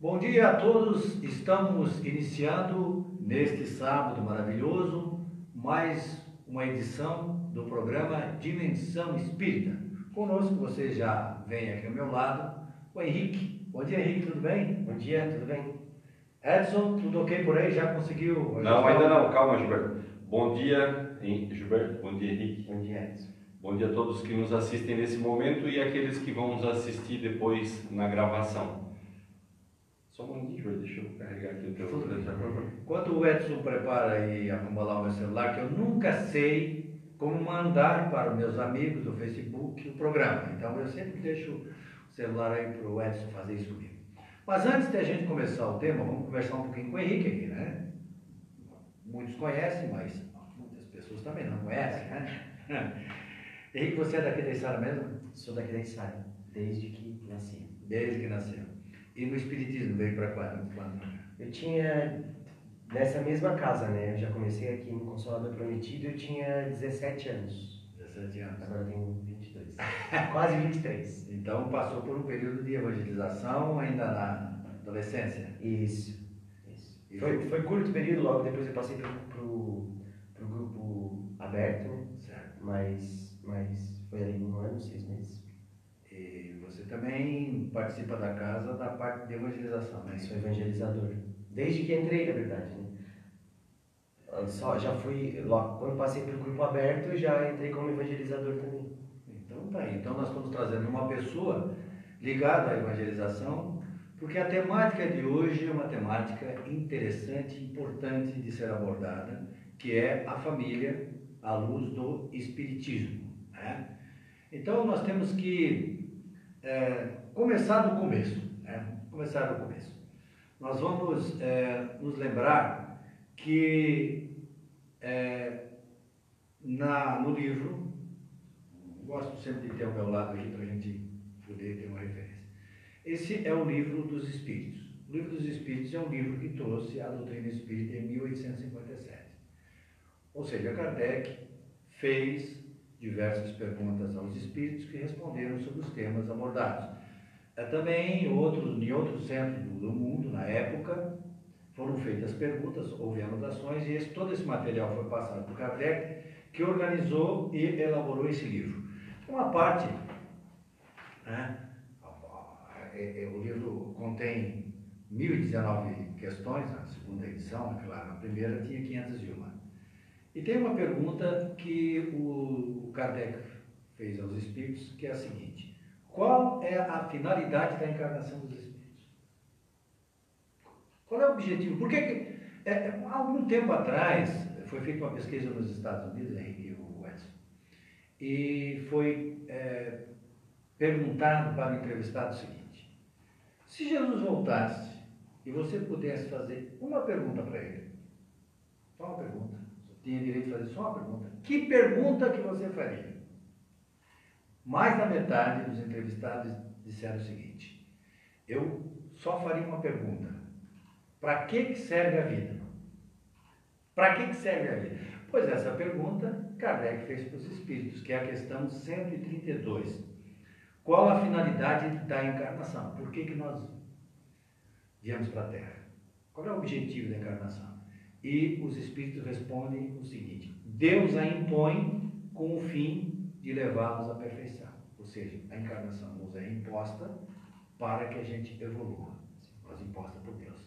Bom dia a todos, estamos iniciando neste sábado maravilhoso mais uma edição do programa Dimensão Espírita. Conosco você já vem aqui ao meu lado, o Henrique. Bom dia, Henrique, tudo bem? Bom dia, tudo bem? Edson, tudo ok por aí? Já conseguiu? Não, ainda não, calma, Gilberto. Bom dia, Gilberto. Bom dia, Henrique. Bom dia, Edson. Bom dia a todos que nos assistem nesse momento e aqueles que vão nos assistir depois na gravação. Só um momentinho, deixa eu carregar aqui o teu Enquanto o Edson prepara e acumular o meu celular, que eu nunca sei como mandar para os meus amigos do Facebook o programa. Então eu sempre deixo o celular aí para o Edson fazer isso comigo. Mas antes de a gente começar o tema, vamos conversar um pouquinho com o Henrique aqui, né? Muitos conhecem, mas muitas pessoas também não conhecem, né? Henrique, você é daqui da Isara mesmo? Sou daqui da Isara, desde que nasci. Desde que nasceu. E no Espiritismo veio para quando? quando? Eu tinha, nessa mesma casa, né? Eu já comecei aqui no Consolador Prometido, eu tinha 17 anos. 17 anos. Agora eu tenho 22. Quase 23. Então passou por um período de evangelização ainda na adolescência. Isso. Isso. Foi, foi curto período, logo depois eu passei para o grupo aberto, né? Certo. Mas, mas foi ali um ano, seis meses. Também participa da casa da parte de evangelização, né? Sou evangelizador. Desde que entrei, na verdade, né? Só, já fui, logo, quando passei para o grupo aberto, já entrei como evangelizador também. Então tá aí. Então nós estamos trazendo uma pessoa ligada à evangelização, porque a temática de hoje é uma temática interessante importante de ser abordada, que é a família à luz do Espiritismo. Né? Então nós temos que é, começar do começo. Né? Começar do começo. Nós vamos é, nos lembrar que é, na, no livro, gosto sempre de ter ao meu lado aqui para a gente poder ter uma referência. Esse é o livro dos Espíritos. O livro dos Espíritos é um livro que trouxe a doutrina espírita em 1857. Ou seja, Kardec fez diversas perguntas aos espíritos que responderam sobre os temas abordados. É, também em outros, em outros centros do mundo, na época, foram feitas perguntas, houve anotações, e esse, todo esse material foi passado por Kardec, que organizou e elaborou esse livro. Uma parte, né, é, é, o livro contém 1019 questões, na segunda edição, é claro, na primeira tinha 501. E tem uma pergunta que o Kardec fez aos espíritos, que é a seguinte: qual é a finalidade da encarnação dos espíritos? Qual é o objetivo? Por que, que é, há algum tempo atrás foi feita uma pesquisa nos Estados Unidos, Henrique Edson, e foi é, perguntado para o entrevistado o seguinte: se Jesus voltasse e você pudesse fazer uma pergunta para ele, só uma pergunta, tinha direito de fazer só uma pergunta. Que pergunta que você faria? Mais da metade dos entrevistados disseram o seguinte: eu só faria uma pergunta. Para que, que serve a vida? Para que, que serve a vida? Pois essa pergunta Kardec fez para os espíritos, que é a questão 132. Qual a finalidade da encarnação? Por que, que nós viemos para a Terra? Qual é o objetivo da encarnação? E os espíritos respondem o seguinte: Deus a impõe com o fim de levá-los à perfeição. Ou seja, a encarnação nos é imposta para que a gente evolua, mas imposta por Deus.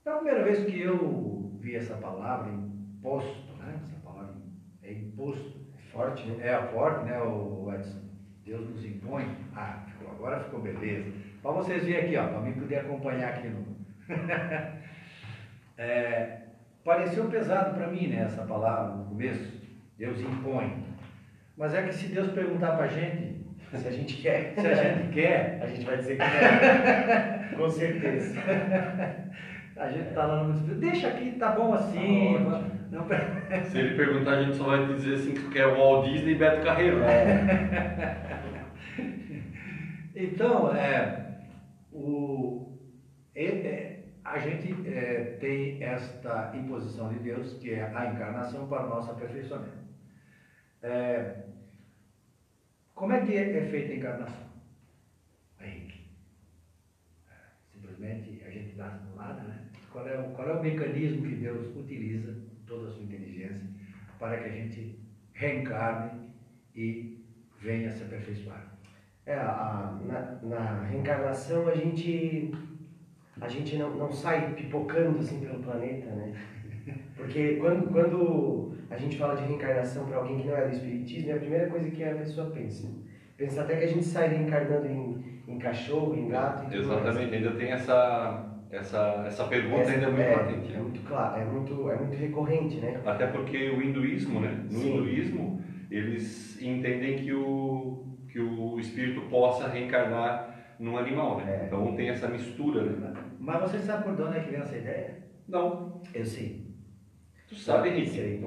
Então, a primeira vez que eu vi essa palavra, imposto, né? Essa palavra é imposto. É forte, né? É forte, né, o Edson? Deus nos impõe. Ah, ficou, agora ficou beleza. Para vocês verem aqui, ó, para mim poder acompanhar aqui no. é, Pareceu pesado para mim, né, essa palavra no começo. Deus impõe. Mas é que se Deus perguntar para a gente, se a gente quer, se a gente quer, a gente vai dizer que quer. Com certeza. A gente está lá no deixa aqui, tá bom assim. Tá não... Se ele perguntar, a gente só vai dizer assim que quer o Walt Disney e Beto Carreiro. É. então, é, o, é, é, a gente é, tem esta imposição de Deus, que é a encarnação para o nosso aperfeiçoamento. É, como é que é, feita a encarnação? Henrique. É, simplesmente a gente nasce do nada, né? Qual é, o, qual é o mecanismo que Deus utiliza, toda a sua inteligência, para que a gente reencarne e venha se aperfeiçoar? É, a, na, na reencarnação a gente a gente não, não sai pipocando assim pelo planeta, né? Porque quando, quando a gente fala de reencarnação para alguém que não é do Espiritismo, é a primeira coisa que a pessoa pensa. Pensa até que a gente sai reencarnando em, em cachorro, em gato e Exatamente, mais. ainda tem essa, essa, essa pergunta essa, ainda muito é, latente. É muito claro, é muito, é muito recorrente, né? Até porque o hinduísmo, né? No Sim. hinduísmo, eles entendem que o, que o espírito possa reencarnar num animal, né? É. Então tem essa mistura, né? Mas você sabe por onde é que vem essa ideia? Não. Eu sei. Tu sabe, Henrique? Sei.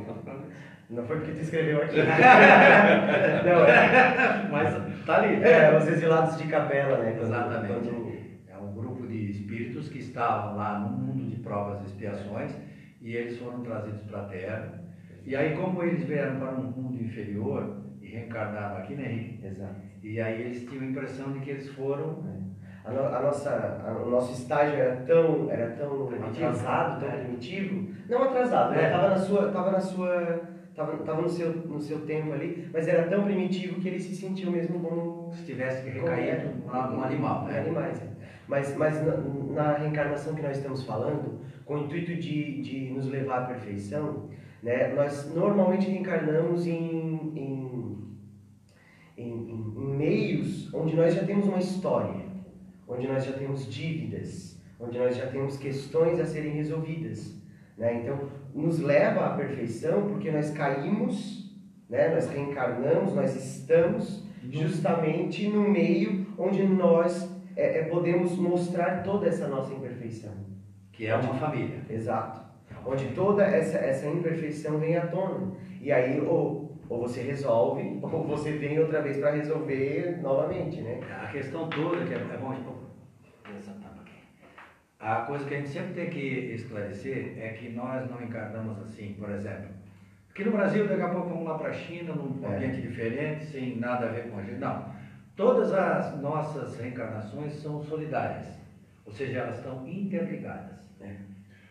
Não foi porque tu escreveu aqui. não, é. Mas tá ali. É, os exilados de capela, né? Exatamente. Quando... É um grupo de espíritos que estavam lá no mundo de provas e expiações e eles foram trazidos para a Terra. E aí, como eles vieram para um mundo inferior e reencarnaram aqui, né? Exato. E aí eles tinham a impressão de que eles foram. A, no, a nossa, a, o nosso estágio era tão, era tão atrasado, tão é. primitivo. Não atrasado, né? Estava na sua, tava na sua, tava, tava no seu, no seu tempo ali, mas era tão primitivo que ele se sentiu mesmo como se tivesse que recair um animal, né? Animais. É. Mas, mas na, na, reencarnação que nós estamos falando, com o intuito de, de nos levar à perfeição, né? Nós normalmente reencarnamos em, em em, em, em meios onde nós já temos uma história, onde nós já temos dívidas, onde nós já temos questões a serem resolvidas. Né? Então, nos leva à perfeição porque nós caímos, né? nós reencarnamos, nós estamos justamente no meio onde nós é, é, podemos mostrar toda essa nossa imperfeição. Que é uma família. Exato. Onde toda essa, essa imperfeição vem à tona. E aí, oh, ou você resolve, ou você vem outra vez para resolver novamente, né? A questão toda, que é, é bom a coisa que a gente sempre tem que esclarecer é que nós não encarnamos assim, por exemplo. Aqui no Brasil, daqui a pouco vamos lá para a China, num é. ambiente diferente, sem nada a ver com a gente. Não. Todas as nossas reencarnações são solidárias, ou seja, elas estão interligadas. Né?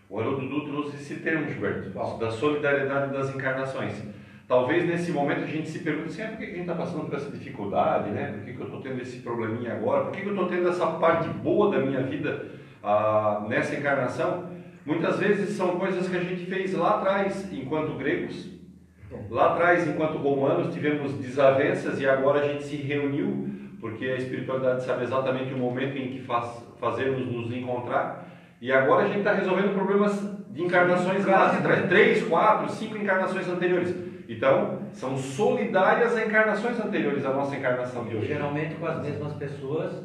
O Haroldo Dudu trouxe esse termo, Gilberto, Bom, da solidariedade das encarnações. Talvez nesse momento a gente se pergunte assim, ah, por que a gente está passando por essa dificuldade, né? Por que, que eu estou tendo esse probleminha agora? Por que, que eu estou tendo essa parte boa da minha vida ah, nessa encarnação? Muitas vezes são coisas que a gente fez lá atrás, enquanto gregos. Lá atrás, enquanto romanos, tivemos desavenças e agora a gente se reuniu, porque a espiritualidade sabe exatamente o momento em que faz, fazemos nos encontrar. E agora a gente está resolvendo problemas de encarnações lá atrás, três, quatro, cinco encarnações anteriores. Então, são solidárias a encarnações anteriores à nossa encarnação de hoje. Geralmente com as mesmas pessoas,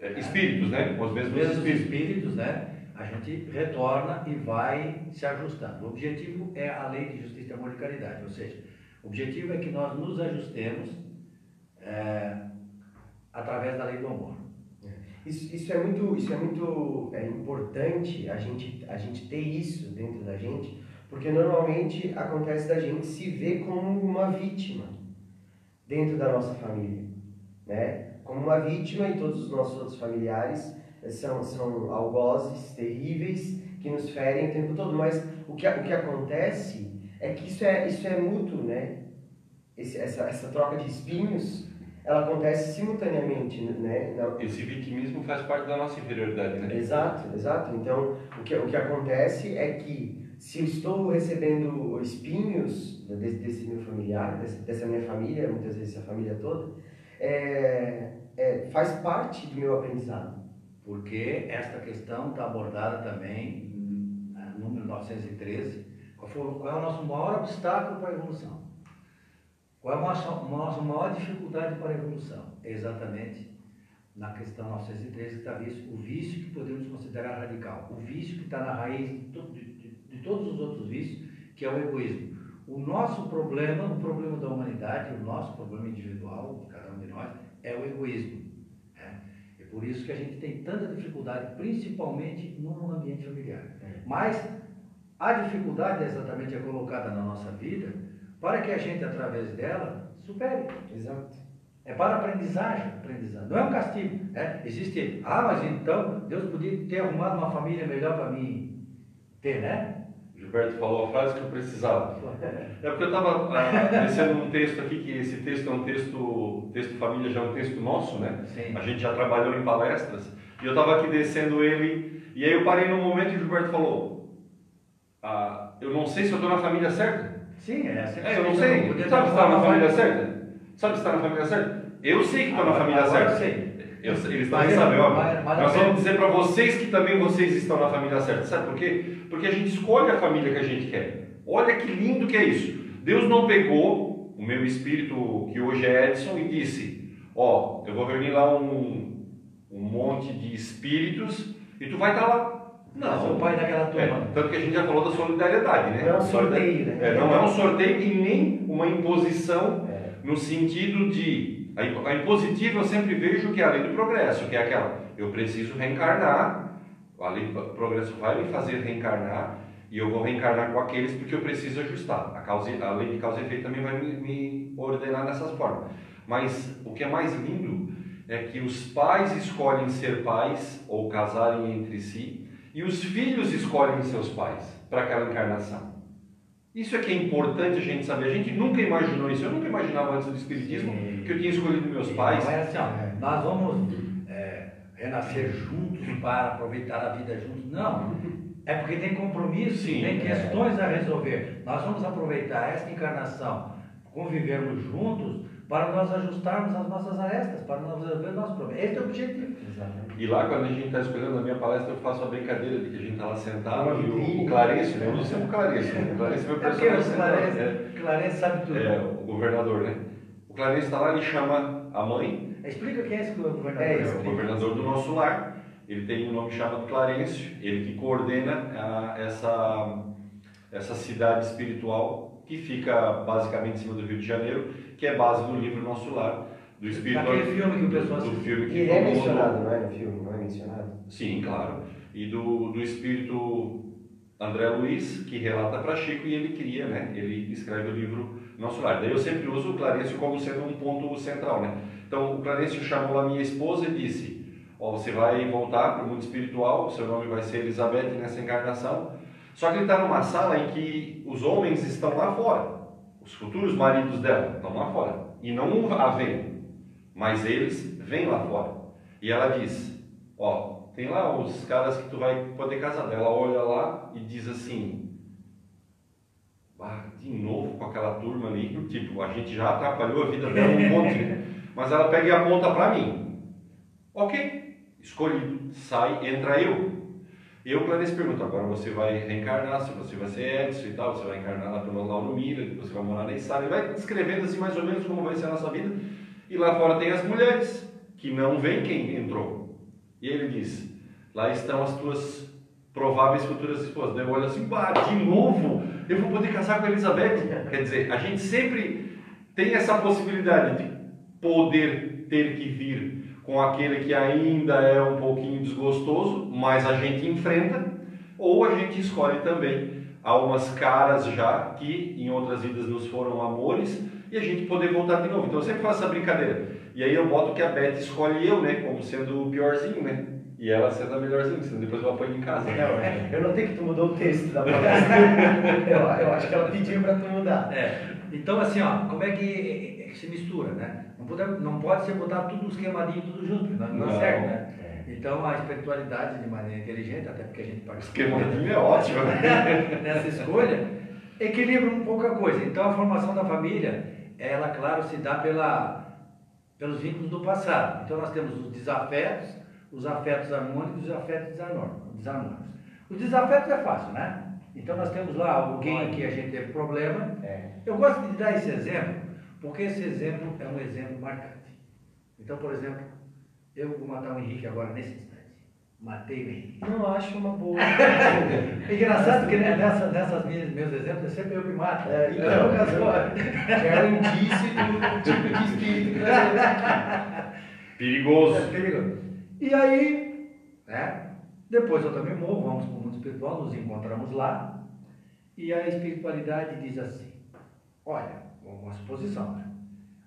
é, é, espíritos, né? Com os mesmos, mesmos espíritos. espíritos, né? A gente retorna e vai se ajustando. O objetivo é a lei de justiça, amor e caridade, ou seja, o objetivo é que nós nos ajustemos é, através da lei do amor. Isso, isso é muito, isso é muito é importante a gente, a gente ter isso dentro da gente, porque normalmente acontece da gente se ver como uma vítima dentro da nossa família, né? Como uma vítima e todos os nossos outros familiares são, são algozes terríveis que nos ferem o tempo todo. Mas o que, o que acontece é que isso é, isso é mútuo, né? Esse, essa, essa troca de espinhos ela acontece simultaneamente, né? Esse vitimismo faz parte da nossa inferioridade, né? Exato, exato. Então, o que, o que acontece é que se eu estou recebendo espinhos desse, desse meu familiar, desse, dessa minha família, muitas vezes a família toda, é, é, faz parte do meu aprendizado. Porque esta questão está abordada também no 1913. Qual, foi, qual é o nosso maior obstáculo para a evolução? Qual é a nossa, nossa maior dificuldade para a evolução? Exatamente na questão 913 que está visto o vício que podemos considerar radical, o vício que está na raiz de, de, de todos os outros vícios, que é o egoísmo. O nosso problema, o problema da humanidade, o nosso problema individual, de cada um de nós, é o egoísmo. Né? É por isso que a gente tem tanta dificuldade, principalmente no ambiente familiar. É. Mas a dificuldade exatamente é colocada na nossa vida para que a gente, através dela, supere. Exato. É para aprendizagem, aprendizagem. Não é um castigo. Né? Existe, ah, mas então Deus podia ter arrumado uma família melhor para mim ter, né? Gilberto falou a frase que eu precisava. É porque eu estava ah, descendo num texto aqui, que esse texto é um texto, texto família já é um texto nosso, né? Sim. A gente já trabalhou em palestras. E eu estava aqui descendo ele, e aí eu parei num momento e o Gilberto falou: ah, Eu não sei se eu estou na família certa. Sim, é assim. É, eu não sei. Sabe se está na família certa? Sabe se está na família certa? Eu sei que estou na família certa. eu sei. Eu, eles ó. mas- mas Nós vamos dizer para vocês que também vocês estão na família certa. Sabe por quê? Porque a gente escolhe a família que a gente quer. Olha que lindo que é isso. Deus não pegou o meu espírito, que hoje é Edson, e disse: Ó, eu vou reunir lá um, um monte de espíritos e tu vai estar lá. Não, sou o pai daquela turma. É, tanto que a gente já falou da solidariedade, né? Não é um sorteio, né? É, não é um sorteio e nem uma imposição É. no sentido de. A imp- a impositiva eu sempre vejo que é a lei do progresso, que é aquela, eu preciso reencarnar, a lei do progresso vai me fazer reencarnar e eu vou reencarnar com aqueles porque eu preciso ajustar. A, causa, a lei de causa e efeito também vai me, me ordenar dessas formas. Mas o que é mais lindo é que os pais escolhem ser pais ou casarem entre si e os filhos escolhem seus pais para aquela encarnação. Isso é que é importante a gente saber. A gente nunca imaginou isso. Eu nunca imaginava antes do Espiritismo Sim. que eu tinha escolhido meus Sim, pais. Não é assim, ó, nós vamos é, renascer juntos para aproveitar a vida juntos. Não. É porque tem compromisso, Sim, tem é. questões a resolver. Nós vamos aproveitar esta encarnação, convivermos juntos, para nós ajustarmos as nossas arestas, para nós resolver o nosso problema. Esse é o objetivo. Exatamente. E lá, quando a gente está escolhendo a minha palestra, eu faço a brincadeira de que a gente está lá sentado Uma e o, o Clarencio, né? Eu uso sempre o Clarencio. né? O Clarencio é meu É personagem. Clarence, Clarence sabe tudo. é, o governador, né? O Clarencio está lá, ele chama a mãe, Explica quem é esse governador. É, é o governador do nosso lar. Ele tem um nome chamado Clarencio, ele que coordena ah, essa, essa cidade espiritual que fica basicamente em cima do Rio de Janeiro, que é base do livro Nosso Lar, do espírito Daquele filme que o pessoal do, do filme que ele é mencionado, não é? No filme, não é mencionado? Sim, claro. E do, do espírito André Luiz, que relata para Chico e ele cria, né? Ele escreve o livro Nosso Lar. Daí eu sempre uso o Clarencio como sendo um ponto central, né? Então o Clarencio chamou a minha esposa e disse: Ó, você vai voltar para o mundo espiritual, seu nome vai ser Elizabeth nessa encarnação. Só que ele está numa sala em que os homens estão lá fora, os futuros maridos dela estão lá fora e não a veem, mas eles vêm lá fora. E ela diz: Ó, tem lá os caras que tu vai poder casar. Ela olha lá e diz assim: ah, de novo com aquela turma ali, tipo, a gente já atrapalhou a vida dela um monte, né? mas ela pega e aponta para mim. Ok, escolhido, sai, entra eu. E eu, Clarice, pergunto, agora você vai reencarnar, se você vai ser Edson e tal, você vai encarnar na turma Lauro Mira, depois você vai morar na Içara, e vai descrevendo assim mais ou menos como vai ser a nossa vida. E lá fora tem as mulheres, que não veem quem entrou. E ele diz, lá estão as tuas prováveis futuras esposas. Daí eu olho assim, bah, de novo, eu vou poder casar com a Elizabeth. Quer dizer, a gente sempre tem essa possibilidade de poder ter que vir com aquele que ainda é um pouquinho desgostoso, mas a gente enfrenta, ou a gente escolhe também algumas caras já que em outras vidas nos foram amores e a gente poder voltar de novo. Então eu sempre faço essa brincadeira. E aí eu boto que a Beth escolhe eu, né, como sendo o piorzinho, né? E ela sendo a melhorzinha, senão depois eu apanho em casa. Não, eu notei que tu mudou o texto da palestra. eu, eu acho que ela pediu pra tu mudar. É. Então, assim, ó, como é que, é que se mistura, né? Não pode, não pode ser botar tudo esquemadinho, tudo junto, não, não, Não. é certo, né? Então, a espiritualidade de maneira inteligente, até porque a gente participa Esquemadinho é ótimo, né? nessa escolha, equilibra um pouco a coisa. Então, a formação da família, ela, claro, se dá pela, pelos vínculos do passado. Então, nós temos os desafetos, os afetos harmônicos e os afetos desarmônicos. Os desafetos é fácil, né? Então, nós temos lá alguém que a gente teve problema, É. eu gosto de dar esse exemplo, porque esse exemplo é um exemplo marcante. Então, por exemplo, eu vou matar o Henrique agora nesse instante. Matei o Henrique. Não acho uma boa. É engraçado que né, nessa, nessas minhas, meus exemplos é sempre eu que mato. É, então, sou. Já é um indício do tipo de espírito que. Perigoso. É perigoso. E aí, né? Depois eu também morro, vamos para o mundo espiritual, nos encontramos lá. E a espiritualidade diz assim: olha, uma suposição, né?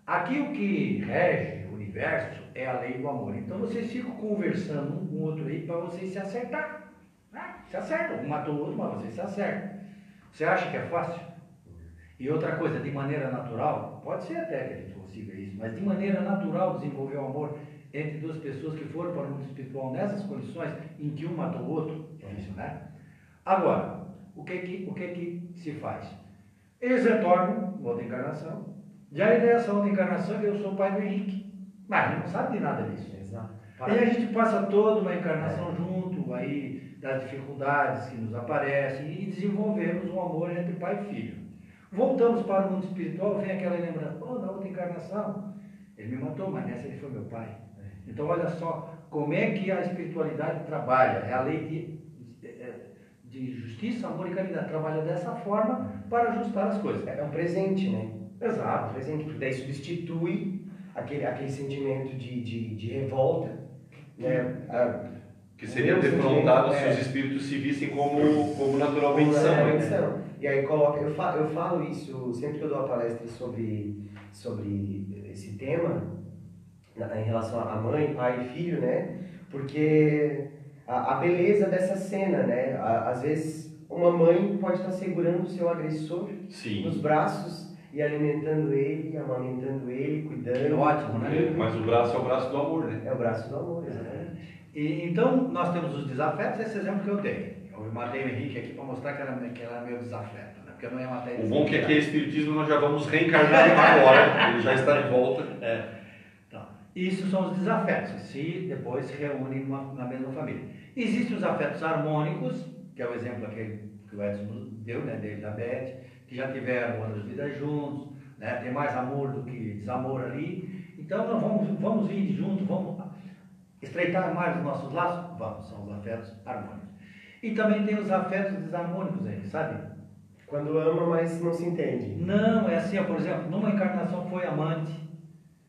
Aqui o que rege o universo é a lei do amor. Então vocês ficam conversando um com o outro aí para vocês se acertar. Né? Se acertam, um matou o outro, mas vocês se acertam. Você acha que é fácil? E outra coisa, de maneira natural, pode ser até que a gente consiga isso, mas de maneira natural desenvolver o amor entre duas pessoas que foram para o mundo espiritual nessas condições em que um matou o outro, difícil, né? Agora, o que que, o que que se faz? Eles retornam, outra encarnação. Já nessa outra encarnação, eu sou o pai do Henrique. Mas ele não sabe de nada disso. Exato. Aí a gente passa toda uma encarnação junto, aí das dificuldades que nos aparecem e desenvolvemos um amor entre pai e filho. Voltamos para o mundo espiritual, vem aquela lembrança, oh, na outra encarnação, ele me matou, mas nessa ele foi meu pai. Então olha só como é que a espiritualidade trabalha, é a lei de, de justiça, amor e caridade, trabalha dessa forma para ajustar as coisas. É um presente, né? Exato. É um presente, porque daí substitui aquele, aquele sentimento de, de, de revolta, né? A, que seria defrontado se os espíritos se vissem como, como naturalmente são. Né? E aí coloca, eu falo, eu falo isso sempre que eu dou a palestra sobre, sobre esse tema, em relação a mãe, pai e filho, né? Porque a, a beleza dessa cena, né? A, às vezes uma mãe pode estar segurando o seu agressor Sim. nos braços e alimentando ele, amamentando ele, cuidando. É ótimo, né? É, mas o braço é o braço do amor, né? É o braço do amor, exatamente. E, então, nós temos os desafetos, esse exemplo que eu dei. Eu matei o Henrique aqui para mostrar que era, que era meu desafeto, né? porque eu não ia matar ele. O bom é que aqui é Espiritismo, nós já vamos reencarnar agora, ele já está de volta. É. Então, isso são os desafetos, que se depois se reúnem numa, na mesma família. Existem os afetos harmônicos, que é o exemplo aquele que o Edson deu, né, dele da Beth, que já tiveram anos de vida juntos, né, tem mais amor do que desamor ali. Então, nós vamos, vamos vir juntos, vamos estreitar mais os nossos laços? Vamos, são os afetos harmônicos. E também tem os afetos desarmônicos aí, sabe? Quando ama, mas não se entende. Não, é assim, ó, por exemplo, numa encarnação foi amante,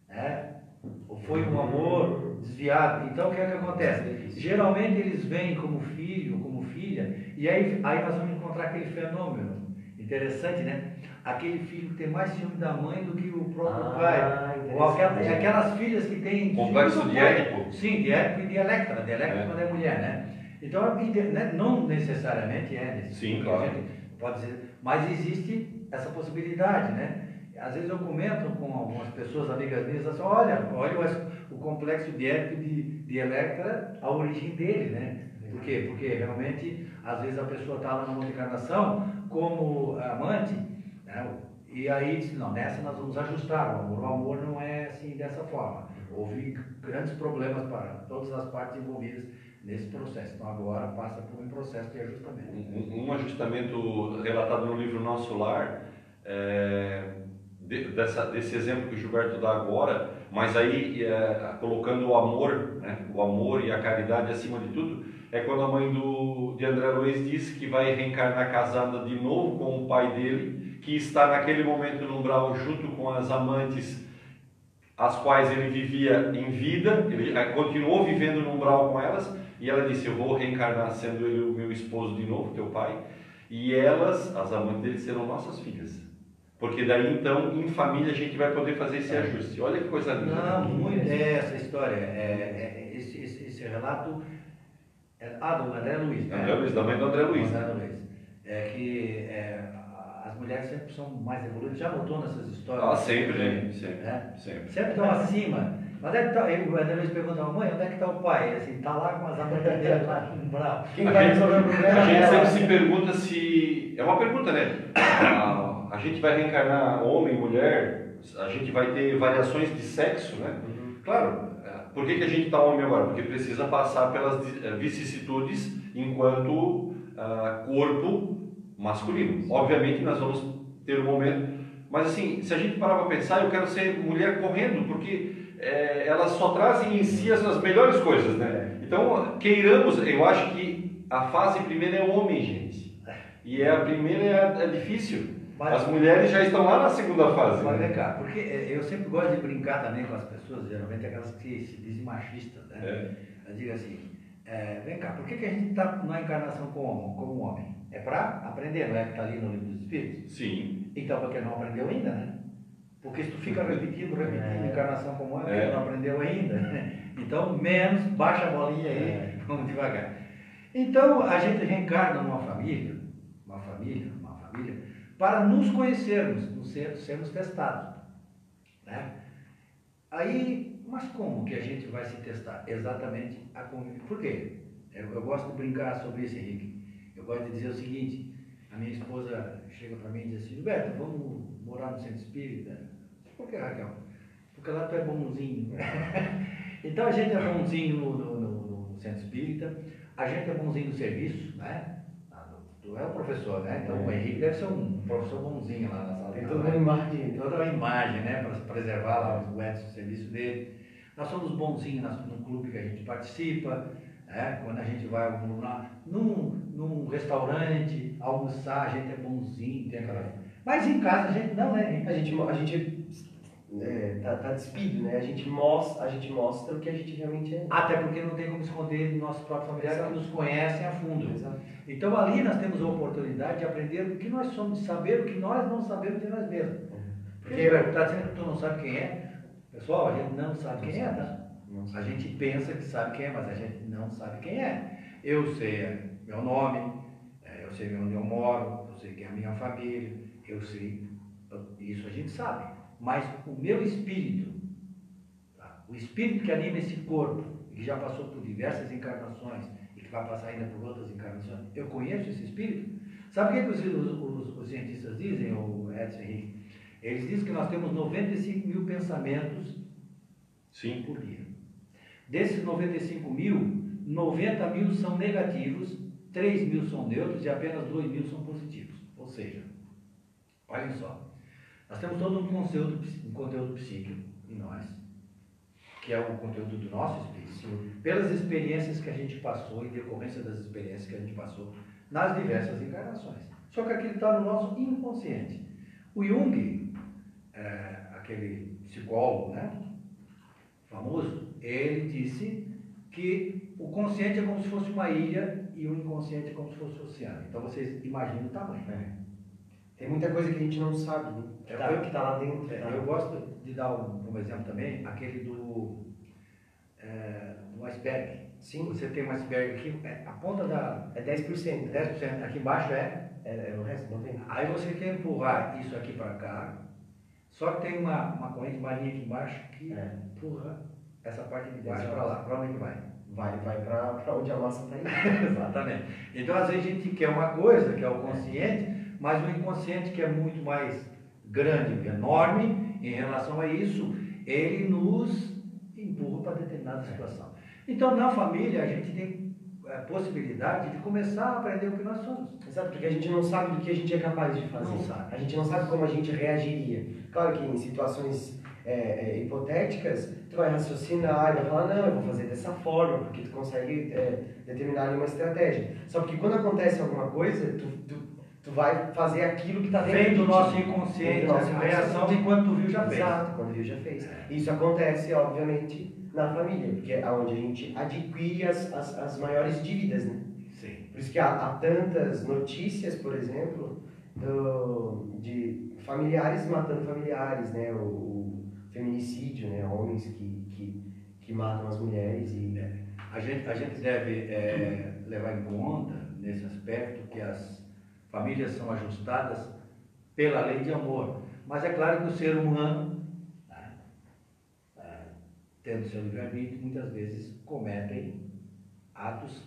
né? ou foi um amor desviado. Então o que é que acontece? Geralmente eles vêm como filho, como filha, e aí, aí nós vamos encontrar aquele fenômeno interessante, né? Aquele filho que tem mais ciúme da mãe do que o próprio Ah, pai. Ou aquelas, aquelas filhas que têm. Complexo de. Édipo. Sim, de Édipo e de Electra. De Electra É. quando é mulher, né? Então, inde- né, não necessariamente é nesse Sim, tipo, claro. Pode ser, mas existe essa possibilidade, né? Às vezes eu comento com algumas pessoas, amigas minhas, assim, olha, olha o, o complexo de Édipo e de, de Electra, a origem dele, né? Por quê? Porque realmente, às vezes a pessoa está lá numa encarnação como amante, né? e aí diz, não, nessa nós vamos ajustar, o amor, o amor não é assim dessa forma. Houve grandes problemas para todas as partes envolvidas nesse processo. Então agora passa por um processo de ajustamento. Um, um ajustamento relatado no livro Nosso Lar, é, de- dessa, desse exemplo que o Gilberto dá agora, mas aí é, colocando o amor, né, o amor e a caridade acima de tudo, é quando a mãe do, de André Luiz diz que vai reencarnar casada de novo com o pai dele, que está naquele momento no umbral junto com as amantes as quais ele vivia em vida, ele eh, continuou vivendo no umbral com elas, e ela disse: Eu vou reencarnar sendo ele o meu esposo de novo, teu pai, e elas, as amantes dele, serão nossas filhas. Porque daí então, em família, a gente vai poder fazer esse ajuste. Olha que coisa linda. Não, muito é essa história, é, é, esse, esse, esse relato. É, ah, do André Luiz. né? André Luiz, da mãe do André Luiz. André Luiz. É que é, as mulheres sempre são mais evoluídas. Já notou nessas histórias? Ah, sempre, né? Sempre. É? sempre. Sempre estão acima. Onde é que tá? O André Luiz pergunta à mãe, onde é que está o pai? Ele assim, está lá com as dele lá no umbral. Quem A vai gente- resolver o problema A gente é sempre se pergunta se. É uma pergunta, né? A, gente vai reencarnar homem, mulher, a gente vai ter variações de sexo, né? Claro, é, por que, que a gente está homem agora? Porque precisa passar pelas eh, vicissitudes enquanto ah, corpo masculino. Obviamente nós vamos ter um momento. Mas assim, se a gente parar para pensar, eu quero ser mulher correndo, porque eh, elas só trazem em si as, as melhores coisas, né? Então, queiramos, eu acho que a fase primeira é o homem, gente. E é a primeira é, é difícil. Mas- As mulheres já estão lá na segunda fase. Mas né? vem cá, porque é, eu sempre gosto de brincar também com as pessoas, geralmente aquelas que se dizem machistas, né? É. Eu digo assim, é, vem cá, por que, que a gente está na encarnação como, como homem? É para aprender, não é que está ali no livro dos Espíritos? Sim. Então, porque não aprendeu ainda, né? Porque se tu fica repetindo, repetindo, É. encarnação como essa, É. não aprendeu ainda. Então, menos, baixa a bolinha aí, É. vamos devagar. Então, a gente reencarna numa família, uma família, uma família, para nos conhecermos, nos ser- sermos testados. Né? Aí, mas como que a gente vai se testar? Exatamente a convivência. Por quê? Eu, eu gosto de brincar sobre isso, Henrique. Eu gosto de dizer o seguinte, a minha esposa chega para mim e diz assim, Gilberto, vamos morar no centro espírita? Por que, Raquel? Porque lá tu é bonzinho. então a gente é bonzinho no, no- no- no centro espírita, a gente é bonzinho no serviço, né? Tu é o professor, né? Então o Henrique deve ser um professor bonzinho lá na sala Tem toda uma imagem. toda uma imagem, né, para preservar lá o Edson, o serviço dele. Nós somos bonzinhos no clube que a gente participa, né, quando a gente vai num, num restaurante, almoçar, a gente é bonzinho, tem aquela... Mas em casa a gente não é, A gente, a gente é, tá, tá despido, né? A gente, mostra, a gente mostra o que a gente realmente é. Até porque não tem como esconder de nossos próprios familiares que nos conhecem a fundo. Exato. Então ali nós temos a oportunidade de aprender o que nós somos, de saber o que nós não sabemos de nós mesmos. Porque está dizendo que tu não sabe quem é. Pessoal, a gente não sabe quem é, tá? Não A gente pensa que sabe quem é, mas a gente não sabe quem é. Eu sei é, meu nome, é, eu sei onde eu moro, eu sei quem é a minha família, eu sei. Isso a gente sabe. Mas o meu espírito, tá? o espírito que anima esse corpo, que já passou por diversas encarnações e que vai passar ainda por outras encarnações, eu conheço esse espírito? Sabe o que, que os, os- os cientistas dizem, o Edson Henrique? Eles dizem que nós temos 95 mil pensamentos Sim. por dia. Desses 95 mil, 90 mil são negativos, 3 mil são neutros e apenas 2 mil são positivos. Ou seja, olhem só, nós temos todo um conteúdo, um conteúdo psíquico em nós, que é o conteúdo do nosso espírito, pelas experiências que a gente passou, em decorrência das experiências que a gente passou nas diversas encarnações. Só que aquilo está no nosso inconsciente. O Jung, é, aquele psicólogo, né? famoso, ele disse que o consciente é como se fosse uma ilha e o inconsciente é como se fosse o oceano. Então vocês imaginam o tamanho. Tem muita coisa que a gente não sabe, né? É Tá. o que tá lá dentro. É, tá? Eu gosto de dar um, como exemplo também aquele do, é, do iceberg. Sim, Você tem um iceberg aqui, é, a ponta da é 10%. 10%, aqui embaixo é. É, é o resto, não tem. Aí você quer empurrar isso aqui para cá, só que tem uma, uma corrente marinha aqui embaixo que É. empurra essa parte de baixo para lá. Para onde que vai? Vai, vai pra onde a massa tá indo. Exatamente. Então, às vezes, a gente quer uma coisa, que é o consciente, mas o inconsciente, que é muito mais grande, enorme, em relação a isso, ele nos empurra para determinada situação. Então, na família, a gente tem a possibilidade de começar a aprender o que nós somos. Exato, porque a gente não sabe do que a gente é capaz de fazer. Não sabe. A gente não sabe como a gente reagiria. Claro que em situações é, é, hipotéticas, tu vai raciocinar e vai falar, não, eu vou fazer dessa forma, porque tu consegue é, determinar uma estratégia. Só que quando acontece alguma coisa, tu, tu, tu vai fazer aquilo que está dentro Vem do nosso inconsciente, nosso a reação de quando tu viu já fez. Exato, quando viu já fez. Isso acontece, obviamente, na família, porque é onde a gente adquire as, as, as maiores dívidas, né? Sim. Por isso que há, há tantas notícias, por exemplo, do- de familiares matando familiares, né? O, o feminicídio, né? Homens que, que, que matam as mulheres e... A gente, a gente deve é, levar em conta, nesse aspecto, que as famílias são ajustadas pela lei de amor. Mas é claro que o ser humano, né, é, tendo seu livre-arbítrio, muitas vezes cometem atos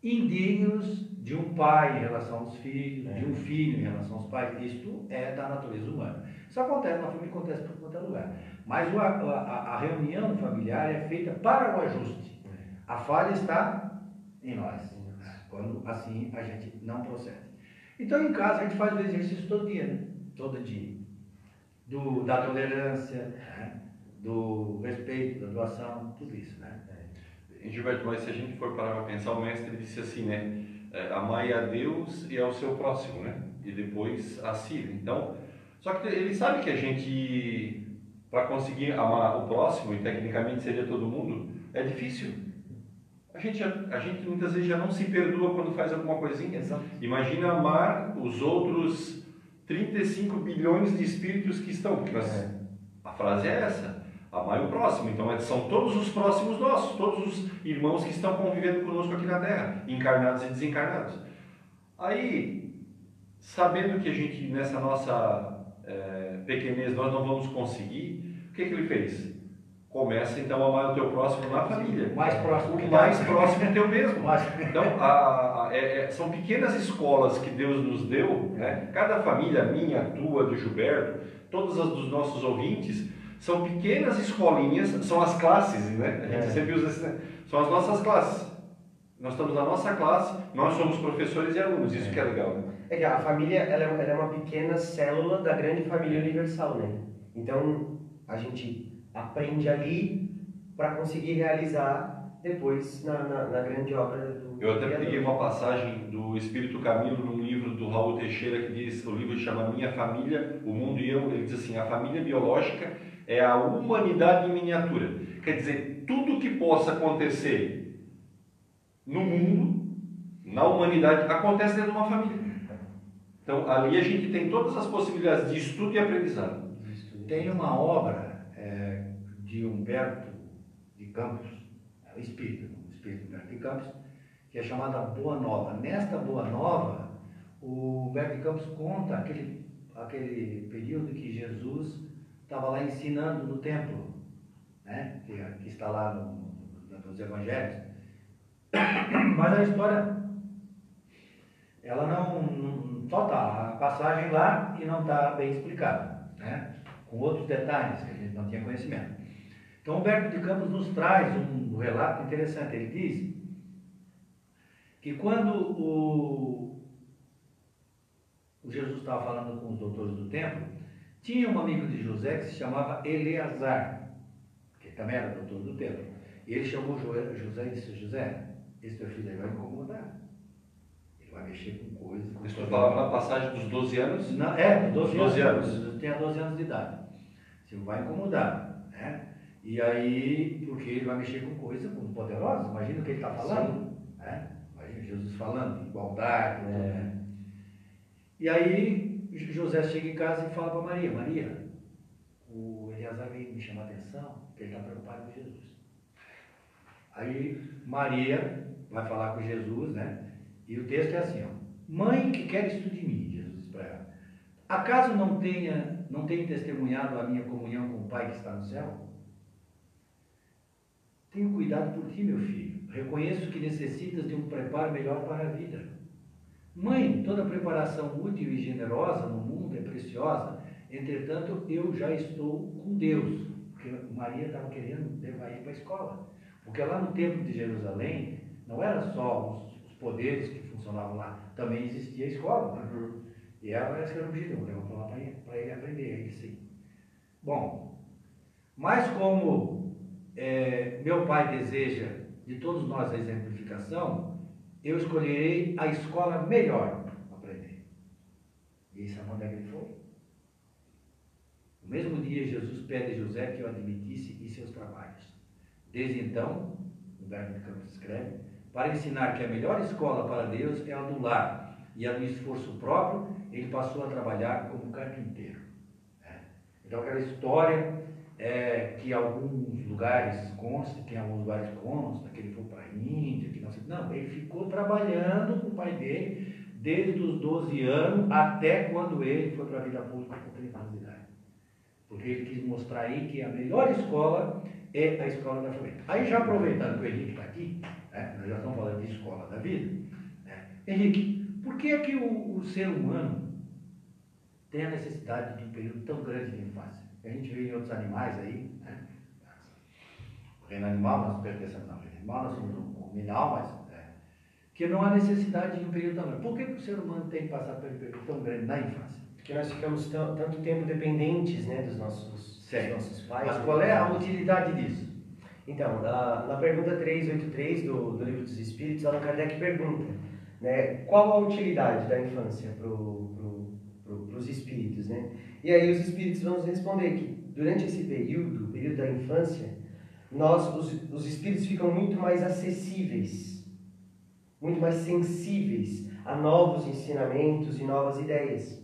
indignos de um pai em relação aos filhos, de um filho em relação aos pais. Isto é da natureza humana. Isso acontece na família, acontece por qualquer lugar. Mas a, a- a reunião familiar é feita para o ajuste. A falha está em nós, quando assim a gente não procede. Então em casa a gente faz o exercício todo dia, né? Todo dia. Do, da tolerância, né? do respeito, da doação, tudo isso, né? Gilberto, mas se a gente for parar para pensar, o mestre disse assim, né? é, Amai a Deus e ao seu próximo, né? E depois a si. Então, só que ele sabe que a gente, para conseguir amar o próximo, e tecnicamente seria todo mundo, é difícil. A gente, já- a gente muitas vezes já não se perdoa quando faz alguma coisinha. Exato. Imagina amar os outros 35 bilhões de espíritos que estão. Nós É. A frase é essa. Amai o próximo. Então é, são todos os próximos nossos, todos os irmãos que estão convivendo conosco aqui na Terra, encarnados e desencarnados. Aí, sabendo que a gente, nessa nossa é, pequenez, nós não vamos conseguir, o que, que ele fez? Começa então a amar o teu próximo na família. Mais próximo. O mais próximo teu mesmo. Então, a, a, é, é, são pequenas escolas que Deus nos deu, né? cada família, minha, tua, do Gilberto, todas as dos nossos ouvintes, são pequenas escolinhas, são as classes, né? A gente é. sempre usa esse, né? São as nossas classes. Nós estamos na nossa classe, nós somos professores e alunos, isso é. que é legal, né? É que a família ela, ela é uma pequena célula da grande família universal, né? Então, a gente aprende ali para conseguir realizar depois na, na, na, grande obra do Eu até peguei uma passagem do Espírito Camilo num livro do Raul Teixeira que diz, o livro chama Minha Família, o Mundo e Eu, ele diz assim, a família biológica é a humanidade em miniatura. Quer dizer, tudo que possa acontecer no mundo, na humanidade, acontece dentro de uma família. Então, ali a gente tem todas as possibilidades de estudo e aprendizado. Tem uma obra de Humberto de Campos, é o espírito, o espírito Humberto de Campos, que é chamada Boa Nova. Nesta Boa Nova, o Humberto de Campos conta aquele, aquele período que Jesus estava lá ensinando no templo, né? que, que está lá no, no, nos evangelhos. Mas a história, ela não, não só está a passagem lá e não está bem explicada, né? com outros detalhes que a gente não tinha conhecimento. Então, Humberto de Campos nos traz um relato interessante. Ele diz que quando o, o Jesus estava falando com os doutores do templo, tinha um amigo de José que se chamava Eleazar, que também era doutor do templo. E ele chamou José e disse: José, esse teu filho aí vai incomodar. Ele vai mexer com coisas. Isso falava na passagem dos 12 anos? Não, é, dos 12, 12 anos. anos. Tinha 12 anos de idade. Você vai incomodar. Né? E aí, porque ele vai mexer com coisas muito poderosas, imagina o que ele está falando. Né? Imagina Jesus falando, igualdade, é. né? E aí José chega em casa e fala para Maria, Maria, o Eleazar veio me chamar a atenção, porque ele está preocupado com Jesus. Aí Maria vai falar com Jesus, né? E o texto é assim, ó. Mãe que quer isso de mim, Jesus diz para ela. Acaso não tenha, não tenha testemunhado a minha comunhão com o Pai que está no céu? Tenho cuidado por ti, meu filho. Reconheço que necessitas de um preparo melhor para a vida. Mãe, toda preparação útil e generosa no mundo é preciosa. Entretanto, eu já estou com Deus. Porque Maria estava querendo levar ele para a escola. Porque lá no templo de Jerusalém, não era só os, os poderes que funcionavam lá, também existia a escola. Né? Uhum. E ela era escravagida, levou para lá para ele aprender, aí sim. Bom, mas como é, meu pai deseja de todos nós a exemplificação, eu escolherei a escola melhor para aprender. E sabe onde é que ele foi? No mesmo dia, Jesus pede a José que o admitisse em seus trabalhos. Desde então, Humberto de Campos escreve, para ensinar que a melhor escola para Deus é a do lar, e a do esforço próprio, ele passou a trabalhar como carpinteiro. É. Então, aquela história é, que alguns lugares consta, que alguns lugares consta, que ele foi para a Índia, que não sei. Não, ele ficou trabalhando com o pai dele desde os 12 anos até quando ele foi para a vida pública com 30 anos de idade. Porque ele quis mostrar aí que a melhor escola é a escola da família. Aí já aproveitando que o Henrique está aqui, né, nós já estamos falando de escola da vida, né, Henrique, por que é que o, o ser humano tem a necessidade de um período tão grande de infância? Que a gente vê em outros animais aí, né? O reino animal nós pertencemos ao reino animal, nós somos um ruminal, mas é, que não há necessidade de um período tão grande. Por que, que o ser humano tem que passar por um período tão grande na infância? Porque nós ficamos tanto tempo dependentes né, dos, nossos, dos nossos pais. Mas qual é a utilidade disso? Então, na, na pergunta 383 do, do Livro dos Espíritos, Allan Kardec pergunta né, qual a utilidade da infância para pro, pro, os espíritos, né? E aí os espíritos vão nos responder que durante esse período, o período da infância, nós, os, os espíritos ficam muito mais acessíveis, muito mais sensíveis a novos ensinamentos e novas ideias.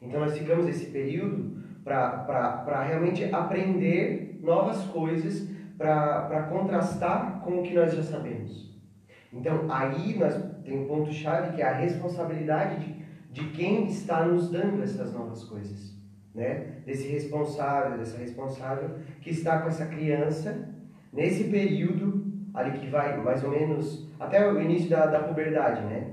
Então nós ficamos esse período para realmente aprender novas coisas, para contrastar com o que nós já sabemos. Então, aí nós tem um ponto-chave que é a responsabilidade de, de quem está nos dando essas novas coisas. Né? Desse responsável, dessa responsável que está com essa criança nesse período ali que vai mais ou menos até o início da, da puberdade, né?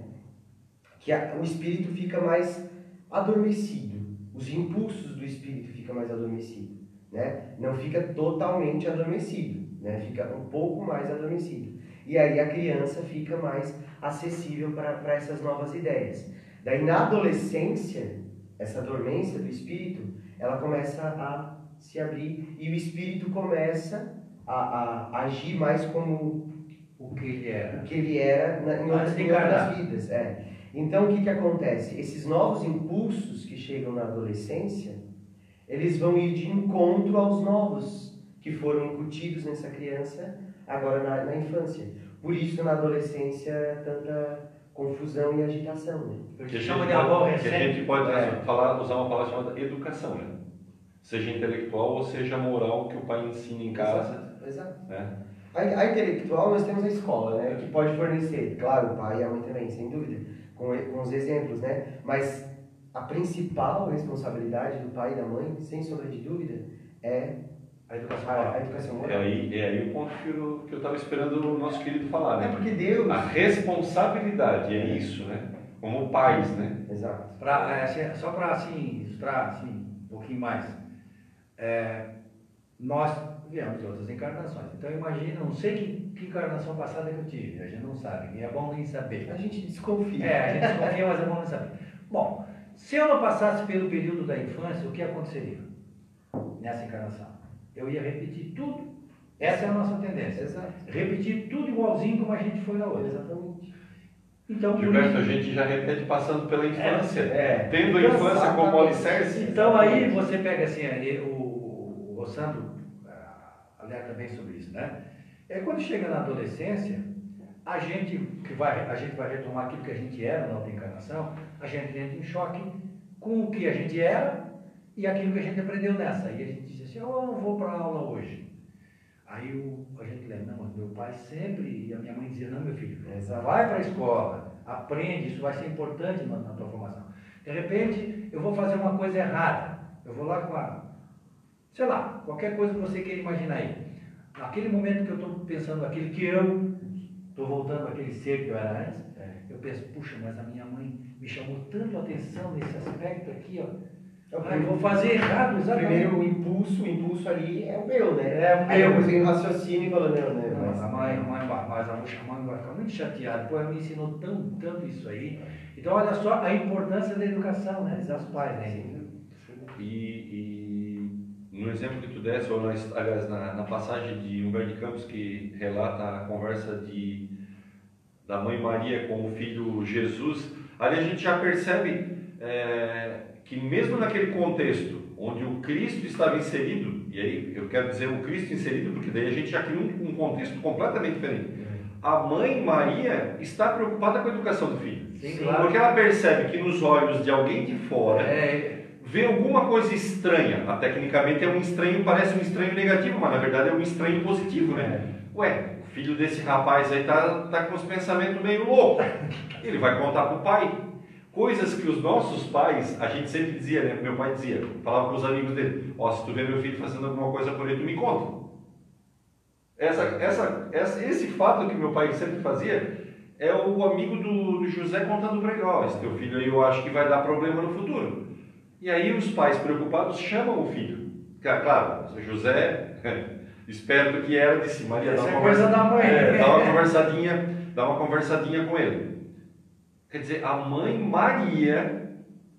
Que a, o espírito fica mais adormecido, os impulsos do espírito ficam mais adormecidos, né? Não fica totalmente adormecido, né? Fica um pouco mais adormecido. E aí a criança fica mais acessível para essas novas ideias. Daí na adolescência, essa dormência do espírito, ela começa a se abrir e o espírito começa a, a agir mais como o que ele era, o que ele era na, em, outras, em outras vidas. É. Então o que, que acontece? Esses novos impulsos que chegam na adolescência, eles vão ir de encontro aos novos que foram incutidos nessa criança agora na, na infância. Por isso na adolescência tanta confusão e agitação. Né? Que, chama de avó que a gente pode é. falar, usar uma palavra chamada educação, né? Seja intelectual ou seja moral que o pai ensina em casa. Exato. Exato. Né? A, a, intelectual nós temos a escola, né? Que pode fornecer, claro, o pai e a mãe também, sem dúvida, com, com os exemplos, né? Mas a principal responsabilidade do pai e da mãe, sem sombra de dúvida, é a educação moral. A, educação moral. É aí, é aí o ponto que eu estava esperando o nosso querido falar, né? É porque Deus... A responsabilidade é isso, né? Como pais, né? Exato. Pra, é, só para assim, ilustrar assim, um pouquinho mais. É, nós viemos de outras encarnações. Então imagina, não sei que, que, encarnação passada que eu tive, a gente não sabe, e é bom nem saber. A gente desconfia. É, a gente desconfia, mas é bom nem saber. Bom, se eu não passasse pelo período da infância, o que aconteceria nessa encarnação? Eu ia repetir tudo. Essa é a nossa tendência. Exato. Repetir tudo igualzinho como a gente foi na outra. Exatamente. Então, Gilberto, a gente já repete passando pela infância, é, é. tendo a infância como alicerce. Então aí você pega assim, o, o Sandro alerta bem sobre isso, né? É quando chega na adolescência, a gente que vai, a gente vai retomar aquilo que a gente era na outra encarnação, a gente entra em choque com o que a gente era e aquilo que a gente aprendeu nessa. E a gente diz assim, oh, eu não vou para a aula hoje. Aí o, a gente lembra, não, meu pai sempre, e a minha mãe dizia, não, meu filho, vai para a escola, aprende, isso vai ser importante na, na tua formação. De repente, eu vou fazer uma coisa errada, eu vou lá com a sei lá, qualquer coisa que você queira imaginar aí. Naquele momento que eu estou pensando aquilo que eu estou voltando àquele ser que eu era antes, é. eu penso, puxa, mas a minha mãe me chamou tanto a atenção nesse aspecto aqui, ó. Ah, eu vou fazer errado, exatamente. Primeiro o impulso, o impulso ali é o meu, né? É o meu. Aí depois vem o raciocínio e fala, não, né? Mas, a mãe, a mãe, mas a mãe vai ficar muito chateada, pô, ela me ensinou tão, tanto isso aí. Então olha só a importância da educação, né? Das pais, né? E, e no exemplo que tu desse, ou na, aliás, na, na, passagem de Humberto de Campos, que relata a conversa de, da mãe Maria com o filho Jesus, ali a gente já percebe é, que mesmo naquele contexto onde o Cristo estava inserido, e aí eu quero dizer o Cristo inserido, porque daí a gente já cria um, um contexto completamente diferente. A mãe Maria está preocupada com a educação do filho. Sim, claro. Porque ela percebe que nos olhos de alguém de fora, é, vê alguma coisa estranha. Ah, tecnicamente é um estranho, parece um estranho negativo, mas na verdade é um estranho positivo, né? É. Ué, o filho desse rapaz aí tá, tá com os pensamentos meio loucos. Ele vai contar pro pai. Coisas que os nossos pais, a gente sempre dizia, né? Meu pai dizia, falava com os amigos dele: Ó, oh, se tu vê meu filho fazendo alguma coisa por ele, tu me conta. Essa, essa, essa, esse fato que meu pai sempre fazia é o amigo do, do José contando para ele: Ó, oh, esse teu filho aí eu acho que vai dar problema no futuro. E aí os pais preocupados chamam o filho. Claro, José, esperto que era, disse, Maria, dá uma, é conversa, da mãe, é, dá uma conversadinha, dá uma conversadinha com ele. Quer dizer, a mãe Maria,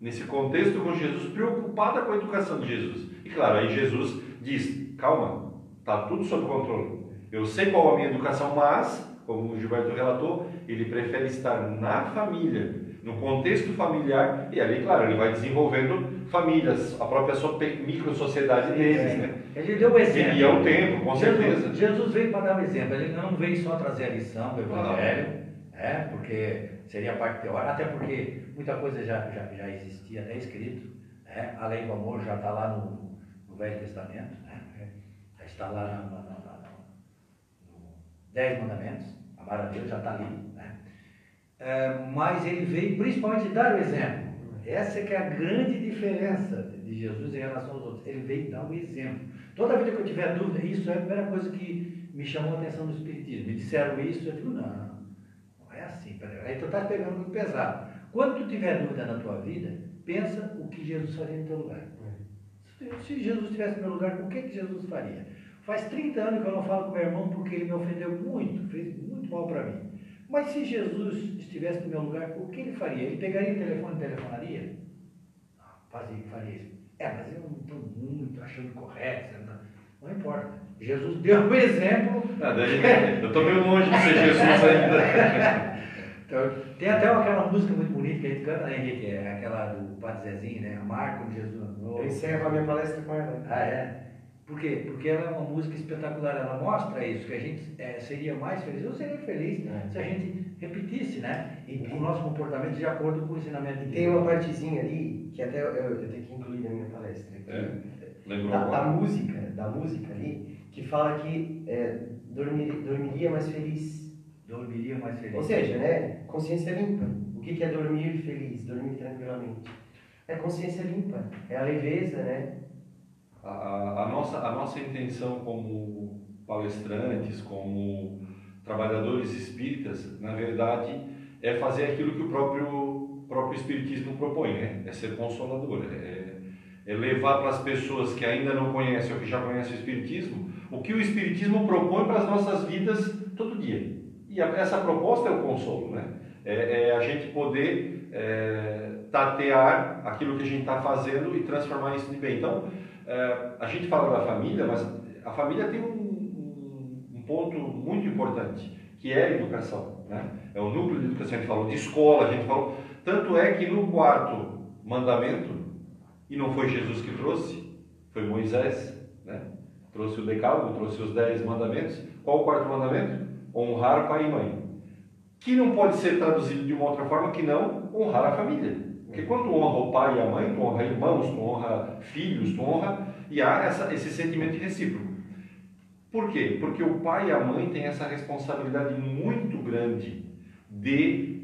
nesse contexto com Jesus, preocupada com a educação de Jesus. E claro, aí Jesus diz, calma, está tudo sob controle. Eu sei qual a minha educação, mas, como o Gilberto relatou, ele prefere estar na família, no contexto familiar, e ali, claro, ele vai desenvolvendo famílias, a própria micro-sociedade deles. É. Né? Ele deu o exemplo. E é o tempo, com Jesus, certeza. Jesus veio para dar um exemplo, ele não veio só trazer a lição do Evangelho, é, porque seria a parte teórica, até porque muita coisa já, já, já existia até escrito. Né? A lei do amor já está lá no, no, Velho Testamento, né? já está lá no, no, Dez Mandamentos, a Deus já está ali. Né? É, mas ele veio principalmente dar o exemplo. Essa é que é a grande diferença de Jesus em relação aos outros. Ele veio dar o exemplo. Toda vida que eu tiver dúvida, isso é a primeira coisa que me chamou a atenção do Espiritismo. Me disseram isso, eu digo, não é assim. Aí tu está pegando muito pesado. Quando tu tiver dúvida na tua vida, pensa o que Jesus faria no teu lugar. Se Jesus estivesse no meu lugar, o que, que Jesus faria? Faz 30 anos que eu não falo com meu irmão porque ele me ofendeu muito, fez muito mal para mim. Mas se Jesus estivesse no meu lugar, o que ele faria? Ele pegaria o telefone e telefonaria? Não, fazia, faria isso. É, mas eu não estou muito achando correto. Não, não importa. Jesus deu um exemplo. Ah, daí, eu estou meio longe de ser Jesus ainda. Então, tem até aquela música muito bonita que a gente canta, né, Henrique? É aquela do Padre Zezinho, né? Amar como Jesus amou. Eu encerro a minha palestra com ela. Ah, é? Por quê? Porque ela é uma música espetacular, ela mostra isso, que a gente é, seria mais feliz, eu seria feliz é. se a gente repetisse, né? E o nosso comportamento de acordo com o ensinamento de Deus. Tem uma partezinha ali, que até eu, eu, eu tenho que incluir na minha palestra. Aqui, é. da, da, música, da música ali, que fala que é, dormir, dormiria mais feliz. Dormiria mais feliz. Ou seja, né? Consciência limpa. O que, que é dormir feliz? Dormir tranquilamente. É consciência limpa, é a leveza, né? A, a, nossa, a nossa intenção como palestrantes, como trabalhadores espíritas, na verdade, é fazer aquilo que o próprio, próprio Espiritismo propõe, né? é ser consolador, é, é levar para as pessoas que ainda não conhecem ou que já conhecem o Espiritismo, o que o Espiritismo propõe para as nossas vidas todo dia. E a, essa proposta é o consolo, né? é, é a gente poder é, tatear aquilo que a gente está fazendo e transformar isso de bem. Então, é, a gente fala da família, mas a família tem um, um, ponto muito importante, que é a educação. Né? É o núcleo de educação, a gente falou de escola, a gente falou. Tanto é que no quarto mandamento, e não foi Jesus que trouxe, foi Moisés, né? trouxe o decálogo, trouxe os dez mandamentos. Qual o quarto mandamento? Honrar pai e mãe. Que não pode ser traduzido de uma outra forma que não honrar a família. Porque quando tu honra o pai e a mãe, tu honra irmãos, tu honra filhos, tu honra. E há essa, esse sentimento recíproco. Por quê? Porque o pai e a mãe têm essa responsabilidade muito grande de